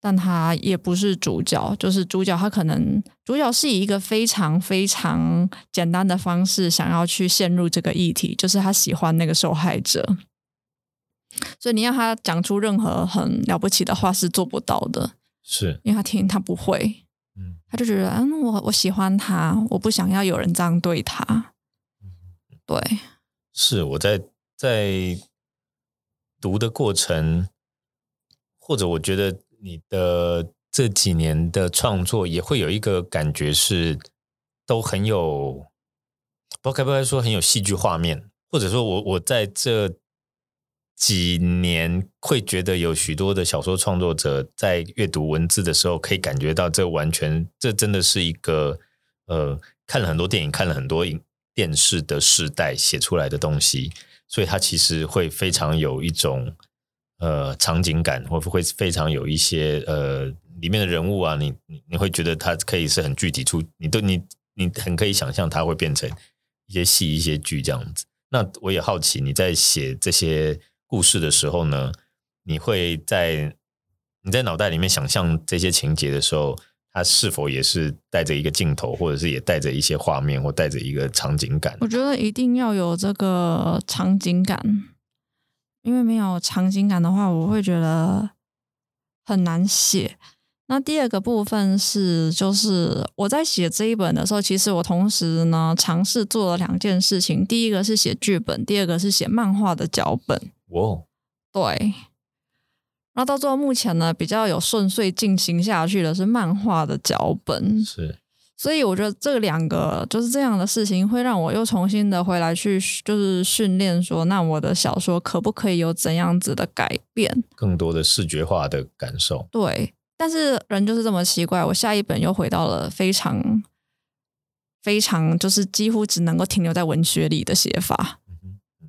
Speaker 2: 但他也不是主角，就是主角，他可能主角是以一个非常非常简单的方式想要去陷入这个议题，就是他喜欢那个受害者，所以你要他讲出任何很了不起的话是做不到的，
Speaker 1: 是因
Speaker 2: 为他听他不会，嗯，他就觉得嗯，我我喜欢他，我不想要有人这样对他，对，
Speaker 1: 是我在在读的过程，或者我觉得。你的这几年的创作也会有一个感觉是都很有，不该不该说很有戏剧画面，或者说我我在这几年会觉得有许多的小说创作者在阅读文字的时候，可以感觉到这完全这真的是一个呃看了很多电影、看了很多影电视的时代写出来的东西，所以它其实会非常有一种。呃，场景感会不会非常有一些呃，里面的人物啊，你你你会觉得它可以是很具体出，你都你你很可以想象它会变成一些戏、一些剧这样子。那我也好奇，你在写这些故事的时候呢，你会在你在脑袋里面想象这些情节的时候，它是否也是带着一个镜头，或者是也带着一些画面，或带着一个场景感？
Speaker 2: 我觉得一定要有这个场景感。因为没有场景感的话，我会觉得很难写。那第二个部分是，就是我在写这一本的时候，其实我同时呢尝试做了两件事情。第一个是写剧本，第二个是写漫画的脚本。
Speaker 1: 哇，
Speaker 2: 对。然后到最后目前呢，比较有顺遂进行下去的是漫画的脚本。
Speaker 1: 是。
Speaker 2: 所以我觉得这两个就是这样的事情，会让我又重新的回来去，就是训练说，那我的小说可不可以有怎样子的改变？
Speaker 1: 更多的视觉化的感受。
Speaker 2: 对，但是人就是这么奇怪，我下一本又回到了非常非常，就是几乎只能够停留在文学里的写法。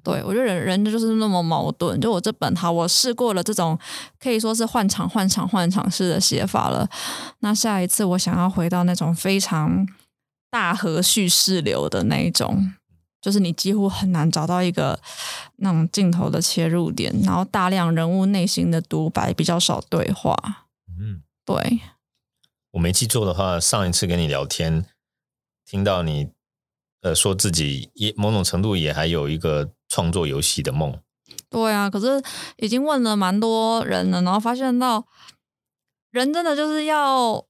Speaker 2: 对，我觉得人人就是那么矛盾。就我这本哈，我试过了这种可以说是换场、换场、换场式的写法了。那下一次我想要回到那种非常大河叙事流的那一种，就是你几乎很难找到一个那种镜头的切入点，然后大量人物内心的独白，比较少对话。嗯，对。
Speaker 1: 我没记错的话，上一次跟你聊天，听到你呃说自己也某种程度也还有一个。创作游戏的梦，
Speaker 2: 对啊，可是已经问了蛮多人了，然后发现到人真的就是要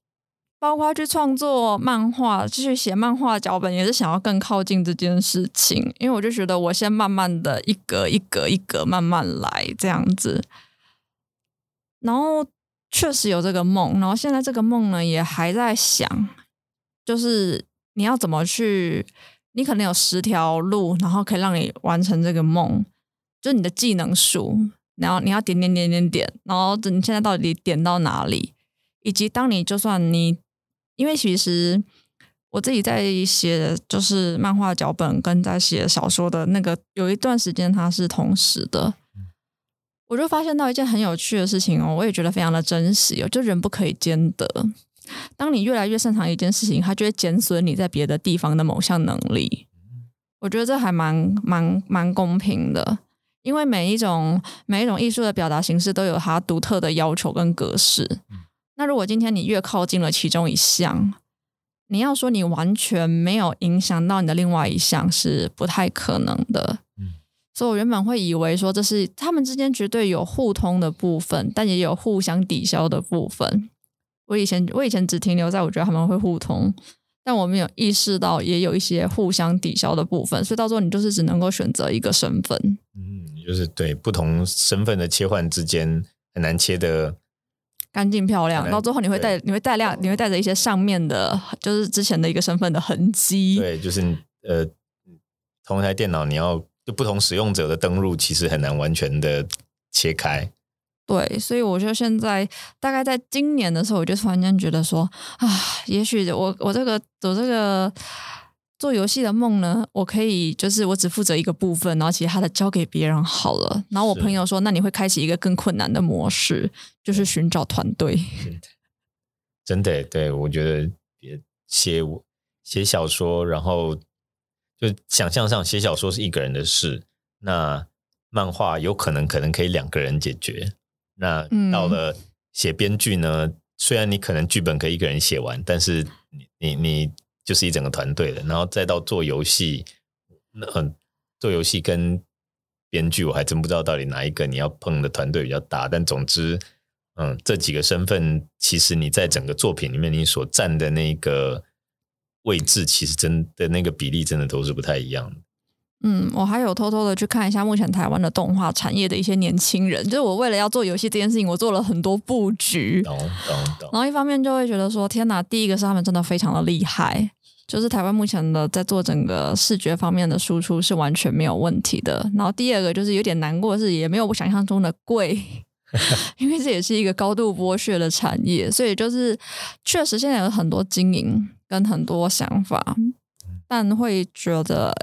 Speaker 2: 包括去创作漫画，继续写漫画脚本，也是想要更靠近这件事情。因为我就觉得，我先慢慢的一格一格一格慢慢来这样子，然后确实有这个梦，然后现在这个梦呢也还在想，就是你要怎么去。你可能有十条路，然后可以让你完成这个梦，就是你的技能树，然后你要点点点点点，然后你现在到底点到哪里？以及当你就算你，因为其实我自己在写就是漫画脚本跟在写小说的那个有一段时间它是同时的，我就发现到一件很有趣的事情哦，我也觉得非常的真实哦，就人不可以兼得。当你越来越擅长一件事情，它就会减损你在别的地方的某项能力。我觉得这还蛮蛮蛮公平的，因为每一种每一种艺术的表达形式都有它独特的要求跟格式。那如果今天你越靠近了其中一项，你要说你完全没有影响到你的另外一项是不太可能的。所以我原本会以为说这是他们之间绝对有互通的部分，但也有互相抵消的部分。我以前我以前只停留在我觉得他们会互通，但我没有意识到也有一些互相抵消的部分，所以到时候你就是只能够选择一个身份。
Speaker 1: 嗯，就是对不同身份的切换之间很难切的
Speaker 2: 干净漂亮，到最后你会带你会带亮你会带着一些上面的，就是之前的一个身份的痕迹。
Speaker 1: 对，就是呃，同一台电脑你要就不同使用者的登录，其实很难完全的切开。
Speaker 2: 对，所以我就现在大概在今年的时候，我就突然间觉得说啊，也许我我这个我这个做游戏的梦呢，我可以就是我只负责一个部分，然后其他的交给别人好了。然后我朋友说，那你会开启一个更困难的模式，就是寻找团队。
Speaker 1: 真的，对，我觉得写写小说，然后就想象上写小说是一个人的事，那漫画有可能可能可以两个人解决。那到了写编剧呢？嗯、虽然你可能剧本可以一个人写完，但是你你你就是一整个团队的。然后再到做游戏，那嗯，做游戏跟编剧，我还真不知道到底哪一个你要碰的团队比较大。但总之。嗯，这几个身份，其实你在整个作品里面，你所占的那个位置，其实真的那个比例，真的都是不太一样的。
Speaker 2: 嗯，我还有偷偷的去看一下目前台湾的动画产业的一些年轻人，就是我为了要做游戏这件事情，我做了很多布局。
Speaker 1: 懂懂懂。
Speaker 2: 然后一方面就会觉得说，天哪，第一个是他们真的非常的厉害，就是台湾目前的在做整个视觉方面的输出是完全没有问题的。然后第二个就是有点难过是，也没有我想象中的贵。[LAUGHS] 因为这也是一个高度剥削的产业，所以就是确实现在有很多经营跟很多想法，但会觉得，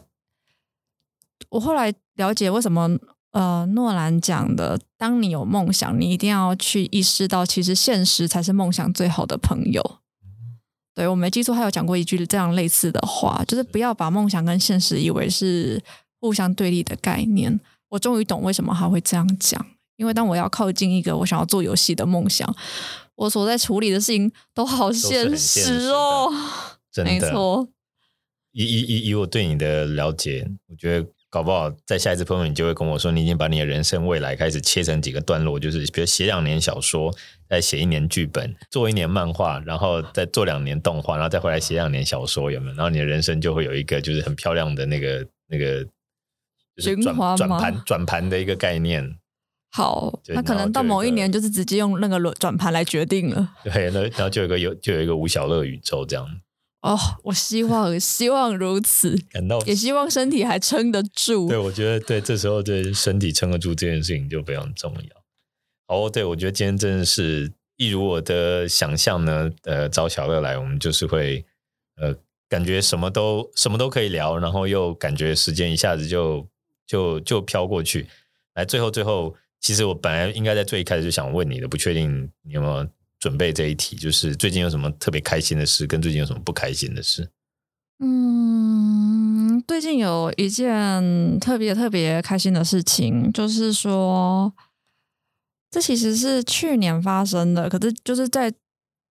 Speaker 2: 我后来了解为什么呃诺兰讲的，当你有梦想，你一定要去意识到，其实现实才是梦想最好的朋友。对，我没记错，他有讲过一句这样类似的话，就是不要把梦想跟现实以为是互相对立的概念。我终于懂为什么他会这样讲。因为当我要靠近一个我想要做游戏的梦想，我所在处理的事情都好现实哦。
Speaker 1: 真的，没错。以以以以我对你的了解，我觉得搞不好在下一次朋友，你就会跟我说，你已经把你的人生未来开始切成几个段落，就是比如写两年小说，再写一年剧本，做一年漫画，然后再做两年动画，然后再回来写两年小说，有没有？然后你的人生就会有一个就是很漂亮的那个那个就是转转盘转盘的一个概念。
Speaker 2: 好，那可能到某一年就是直接用那个轮转盘来决定了。
Speaker 1: 对，那然后就有一个有就有一个吴小乐宇宙这样。
Speaker 2: 哦，我希望希望如此，
Speaker 1: 感到
Speaker 2: 也希望身体还撑得住。
Speaker 1: 对，我觉得对，这时候对身体撑得住这件事情就非常重要。哦，对，我觉得今天真的是一如我的想象呢。呃，找小乐来，我们就是会呃，感觉什么都什么都可以聊，然后又感觉时间一下子就就就飘过去。来，最后最后。其实我本来应该在最一开始就想问你的，不确定你有没有准备这一题，就是最近有什么特别开心的事，跟最近有什么不开心的事？
Speaker 2: 嗯，最近有一件特别特别开心的事情，就是说，这其实是去年发生的，可是就是在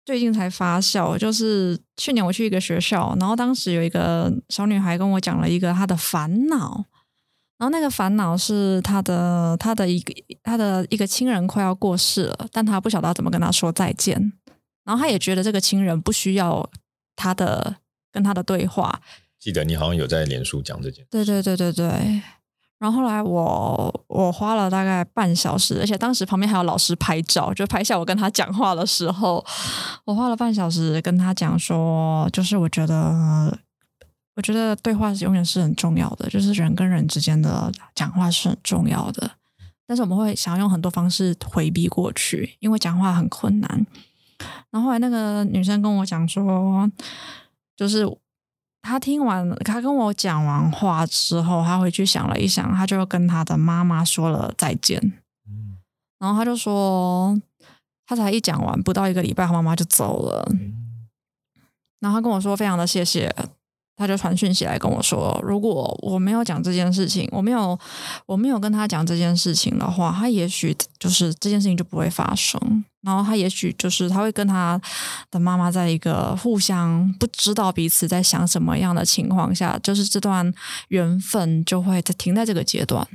Speaker 2: 最近才发酵。就是去年我去一个学校，然后当时有一个小女孩跟我讲了一个她的烦恼。然后那个烦恼是他的他的一个他的一个亲人快要过世了，但他不晓得要怎么跟他说再见。然后他也觉得这个亲人不需要他的跟他的对话。
Speaker 1: 记得你好像有在脸书讲这件
Speaker 2: 事。对对对对对。然后后来我我花了大概半小时，而且当时旁边还有老师拍照，就拍下我跟他讲话的时候，我花了半小时跟他讲说，就是我觉得。我觉得对话是永远是很重要的，就是人跟人之间的讲话是很重要的。但是我们会想要用很多方式回避过去，因为讲话很困难。然后后来那个女生跟我讲说，就是她听完，她跟我讲完话之后，她回去想了一想，她就跟她的妈妈说了再见。然后她就说，她才一讲完不到一个礼拜，她妈妈就走了。然后她跟我说，非常的谢谢。他就传讯息来跟我说，如果我没有讲这件事情，我没有我没有跟他讲这件事情的话，他也许就是这件事情就不会发生。然后他也许就是他会跟他的妈妈在一个互相不知道彼此在想什么样的情况下，就是这段缘分就会停在这个阶段。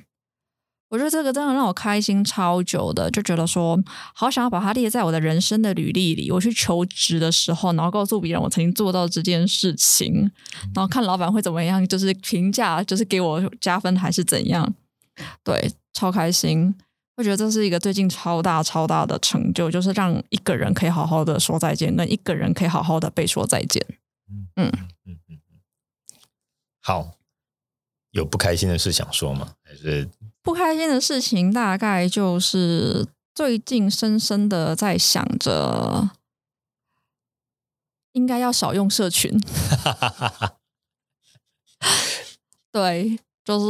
Speaker 2: 我觉得这个真的让我开心超久的，就觉得说好想要把它列在我的人生的履历里。我去求职的时候，然后告诉别人我曾经做到这件事情，然后看老板会怎么样，就是评价，就是给我加分还是怎样。对，超开心。我觉得这是一个最近超大超大的成就，就是让一个人可以好好的说再见，跟一个人可以好好的被说再见。嗯嗯嗯嗯，
Speaker 1: 好，有不开心的事想说吗？还是？
Speaker 2: 不开心的事情大概就是最近深深的在想着，应该要少用社群。[LAUGHS] 对，就是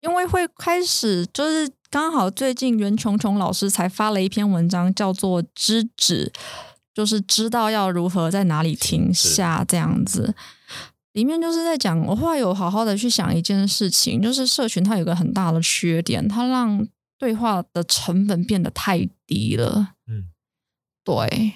Speaker 2: 因为会开始，就是刚好最近袁琼琼老师才发了一篇文章，叫做“知止”，就是知道要如何在哪里停下这样子。里面就是在讲，我后来有好好的去想一件事情，就是社群它有个很大的缺点，它让对话的成本变得太低了。嗯，对，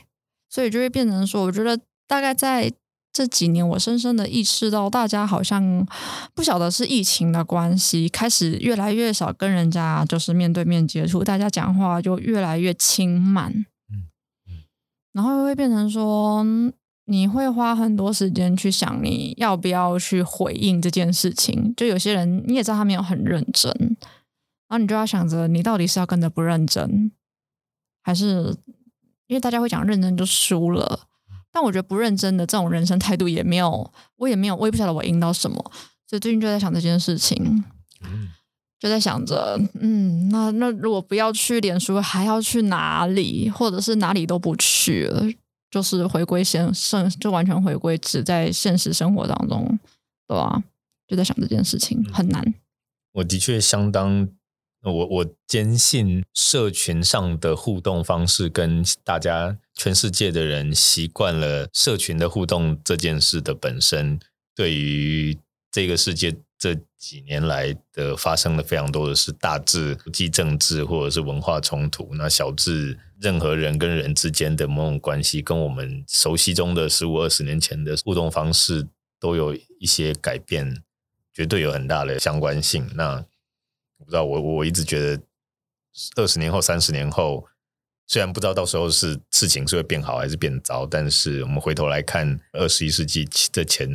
Speaker 2: 所以就会变成说，我觉得大概在这几年，我深深的意识到，大家好像不晓得是疫情的关系，开始越来越少跟人家就是面对面接触，大家讲话就越来越轻慢。嗯嗯，然后会变成说。你会花很多时间去想你要不要去回应这件事情，就有些人你也知道他没有很认真，然后你就要想着你到底是要跟着不认真，还是因为大家会讲认真就输了，但我觉得不认真的这种人生态度也没有，我也没有，我也不晓得我赢到什么，所以最近就在想这件事情，就在想着，嗯，那那如果不要去脸书，还要去哪里，或者是哪里都不去了。就是回归现生，就完全回归只在现实生活当中，对吧、啊？就在想这件事情很难。
Speaker 1: 我的确相当，我我坚信社群上的互动方式跟大家全世界的人习惯了社群的互动这件事的本身，对于这个世界。这几年来的发生了非常多的是大至国际政治或者是文化冲突，那小至任何人跟人之间的某种关系，跟我们熟悉中的十五二十年前的互动方式都有一些改变，绝对有很大的相关性。那我不知道，我我一直觉得二十年后、三十年后。虽然不知道到时候是事情是会变好还是变糟，但是我们回头来看二十一世纪的前，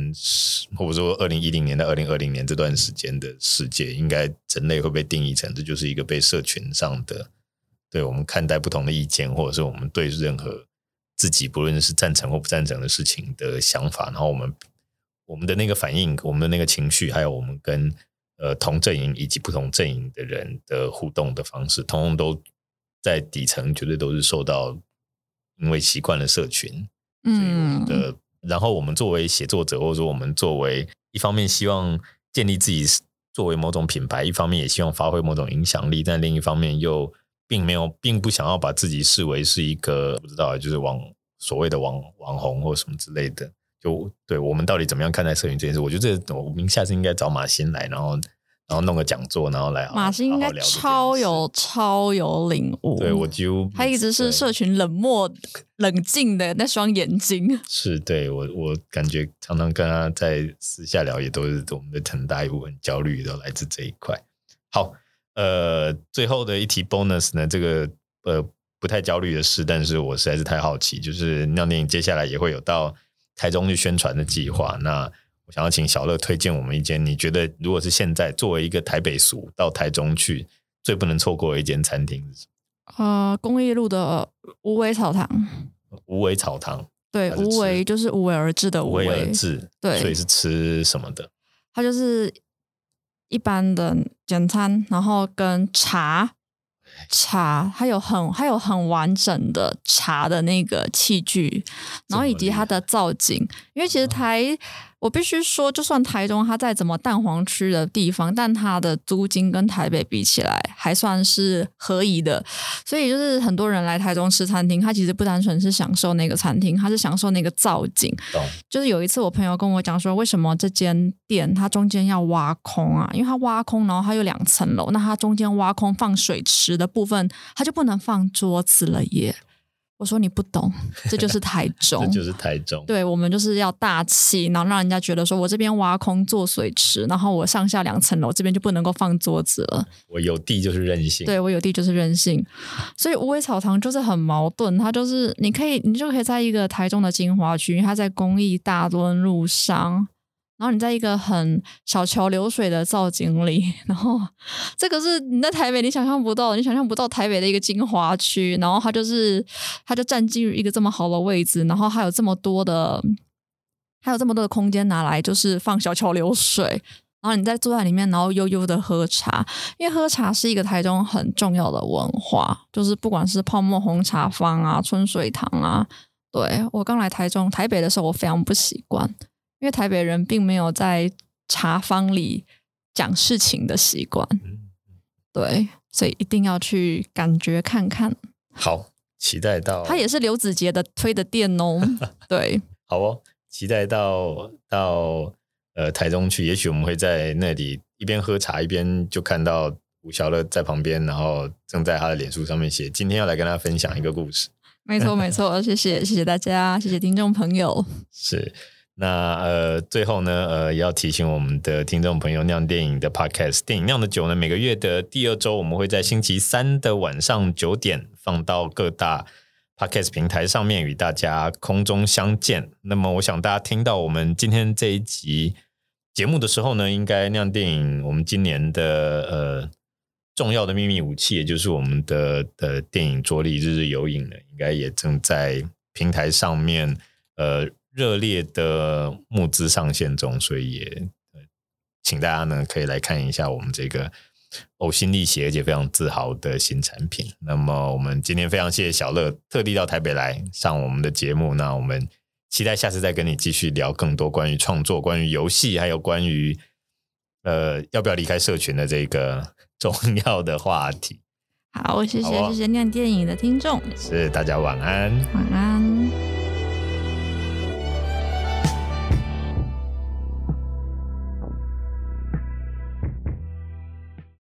Speaker 1: 或者说二零一零年到二零二零年这段时间的世界，应该人类会被定义成这就是一个被社群上的，对我们看待不同的意见，或者是我们对任何自己不论是赞成或不赞成的事情的想法，然后我们我们的那个反应，我们的那个情绪，还有我们跟呃同阵营以及不同阵营的人的互动的方式，通通都。在底层绝对都是受到，因为习惯了社群，嗯的。然后我们作为写作者，或者说我们作为一方面希望建立自己作为某种品牌，一方面也希望发挥某种影响力，但另一方面又并没有，并不想要把自己视为是一个不知道，就是网所谓的网网红或什么之类的。就对我们到底怎么样看待社群这件事？我觉得这我们下次应该找马欣来，然后。然后弄个讲座，然后来马
Speaker 2: 斯应该超有超有领悟。
Speaker 1: 对，我就
Speaker 2: 他一直是社群冷漠冷静的 [LAUGHS] 那双眼睛。
Speaker 1: 是，对我我感觉常常跟他在私下聊，也都是我们的很大一部分焦虑都来自这一块。好，呃，最后的一题 bonus 呢，这个呃不太焦虑的事，但是我实在是太好奇，就是尿电影接下来也会有到台中去宣传的计划，那。我想要请小乐推荐我们一间，你觉得如果是现在作为一个台北俗到台中去最不能错过的一间餐厅是什
Speaker 2: 么？呃，公益路的无为草堂。
Speaker 1: 无为草堂，
Speaker 2: 对，无为就是无为而治的无为，
Speaker 1: 无为而治，对，所以是吃什么的？
Speaker 2: 它就是一般的简餐，然后跟茶。茶，它有很它有很完整的茶的那个器具，然后以及它的造景，因为其实台。我必须说，就算台中它再怎么蛋黄区的地方，但它的租金跟台北比起来还算是合宜的。所以就是很多人来台中吃餐厅，他其实不单纯是享受那个餐厅，他是享受那个造景。就是有一次我朋友跟我讲说，为什么这间店它中间要挖空啊？因为它挖空，然后它有两层楼，那它中间挖空放水池的部分，它就不能放桌子了耶。我说你不懂，这就是台 [LAUGHS] 中，
Speaker 1: 这就是台中。
Speaker 2: 对，我们就是要大气，然后让人家觉得说我这边挖空做水池，然后我上下两层楼这边就不能够放桌子了。
Speaker 1: 我有地就是任性，
Speaker 2: 对，我有地就是任性。所以无尾草堂就是很矛盾，它就是你可以，你就可以在一个台中的精华区，因为它在公益大墩路上。然后你在一个很小桥流水的造景里，[LAUGHS] 然后这个是你在台北你想象不到，你想象不到台北的一个精华区，然后它就是它就占据一个这么好的位置，然后还有这么多的，还有这么多的空间拿来就是放小桥流水，然后你在坐在里面，然后悠悠的喝茶，因为喝茶是一个台中很重要的文化，就是不管是泡沫红茶坊啊、春水堂啊，对，我刚来台中台北的时候，我非常不习惯。因为台北人并没有在茶坊里讲事情的习惯，对，所以一定要去感觉看看。
Speaker 1: 好，期待到
Speaker 2: 他也是刘子杰的推的店哦。[LAUGHS] 对，
Speaker 1: 好哦，期待到到呃台中去，也许我们会在那里一边喝茶一边就看到吴小乐在旁边，然后正在他的脸书上面写，今天要来跟他分享一个故事。
Speaker 2: 没错，没错，谢谢，谢谢大家，谢谢听众朋友。[LAUGHS]
Speaker 1: 是。那呃，最后呢，呃，要提醒我们的听众朋友，酿电影的 Podcast《电影酿的酒》呢，每个月的第二周，我们会在星期三的晚上九点放到各大 Podcast 平台上面与大家空中相见。那么，我想大家听到我们今天这一集节目的时候呢，应该酿电影我们今年的呃重要的秘密武器，也就是我们的的电影桌力日日有影呢，应该也正在平台上面呃。热烈的募资上线中，所以也请大家呢可以来看一下我们这个呕心沥血而且非常自豪的新产品。那么我们今天非常谢谢小乐特地到台北来上我们的节目，那我们期待下次再跟你继续聊更多关于创作、关于游戏，还有关于呃要不要离开社群的这个重要的话题。
Speaker 2: 好，谢谢谢谢念电影的听众，
Speaker 1: 是大家晚安，
Speaker 2: 晚安。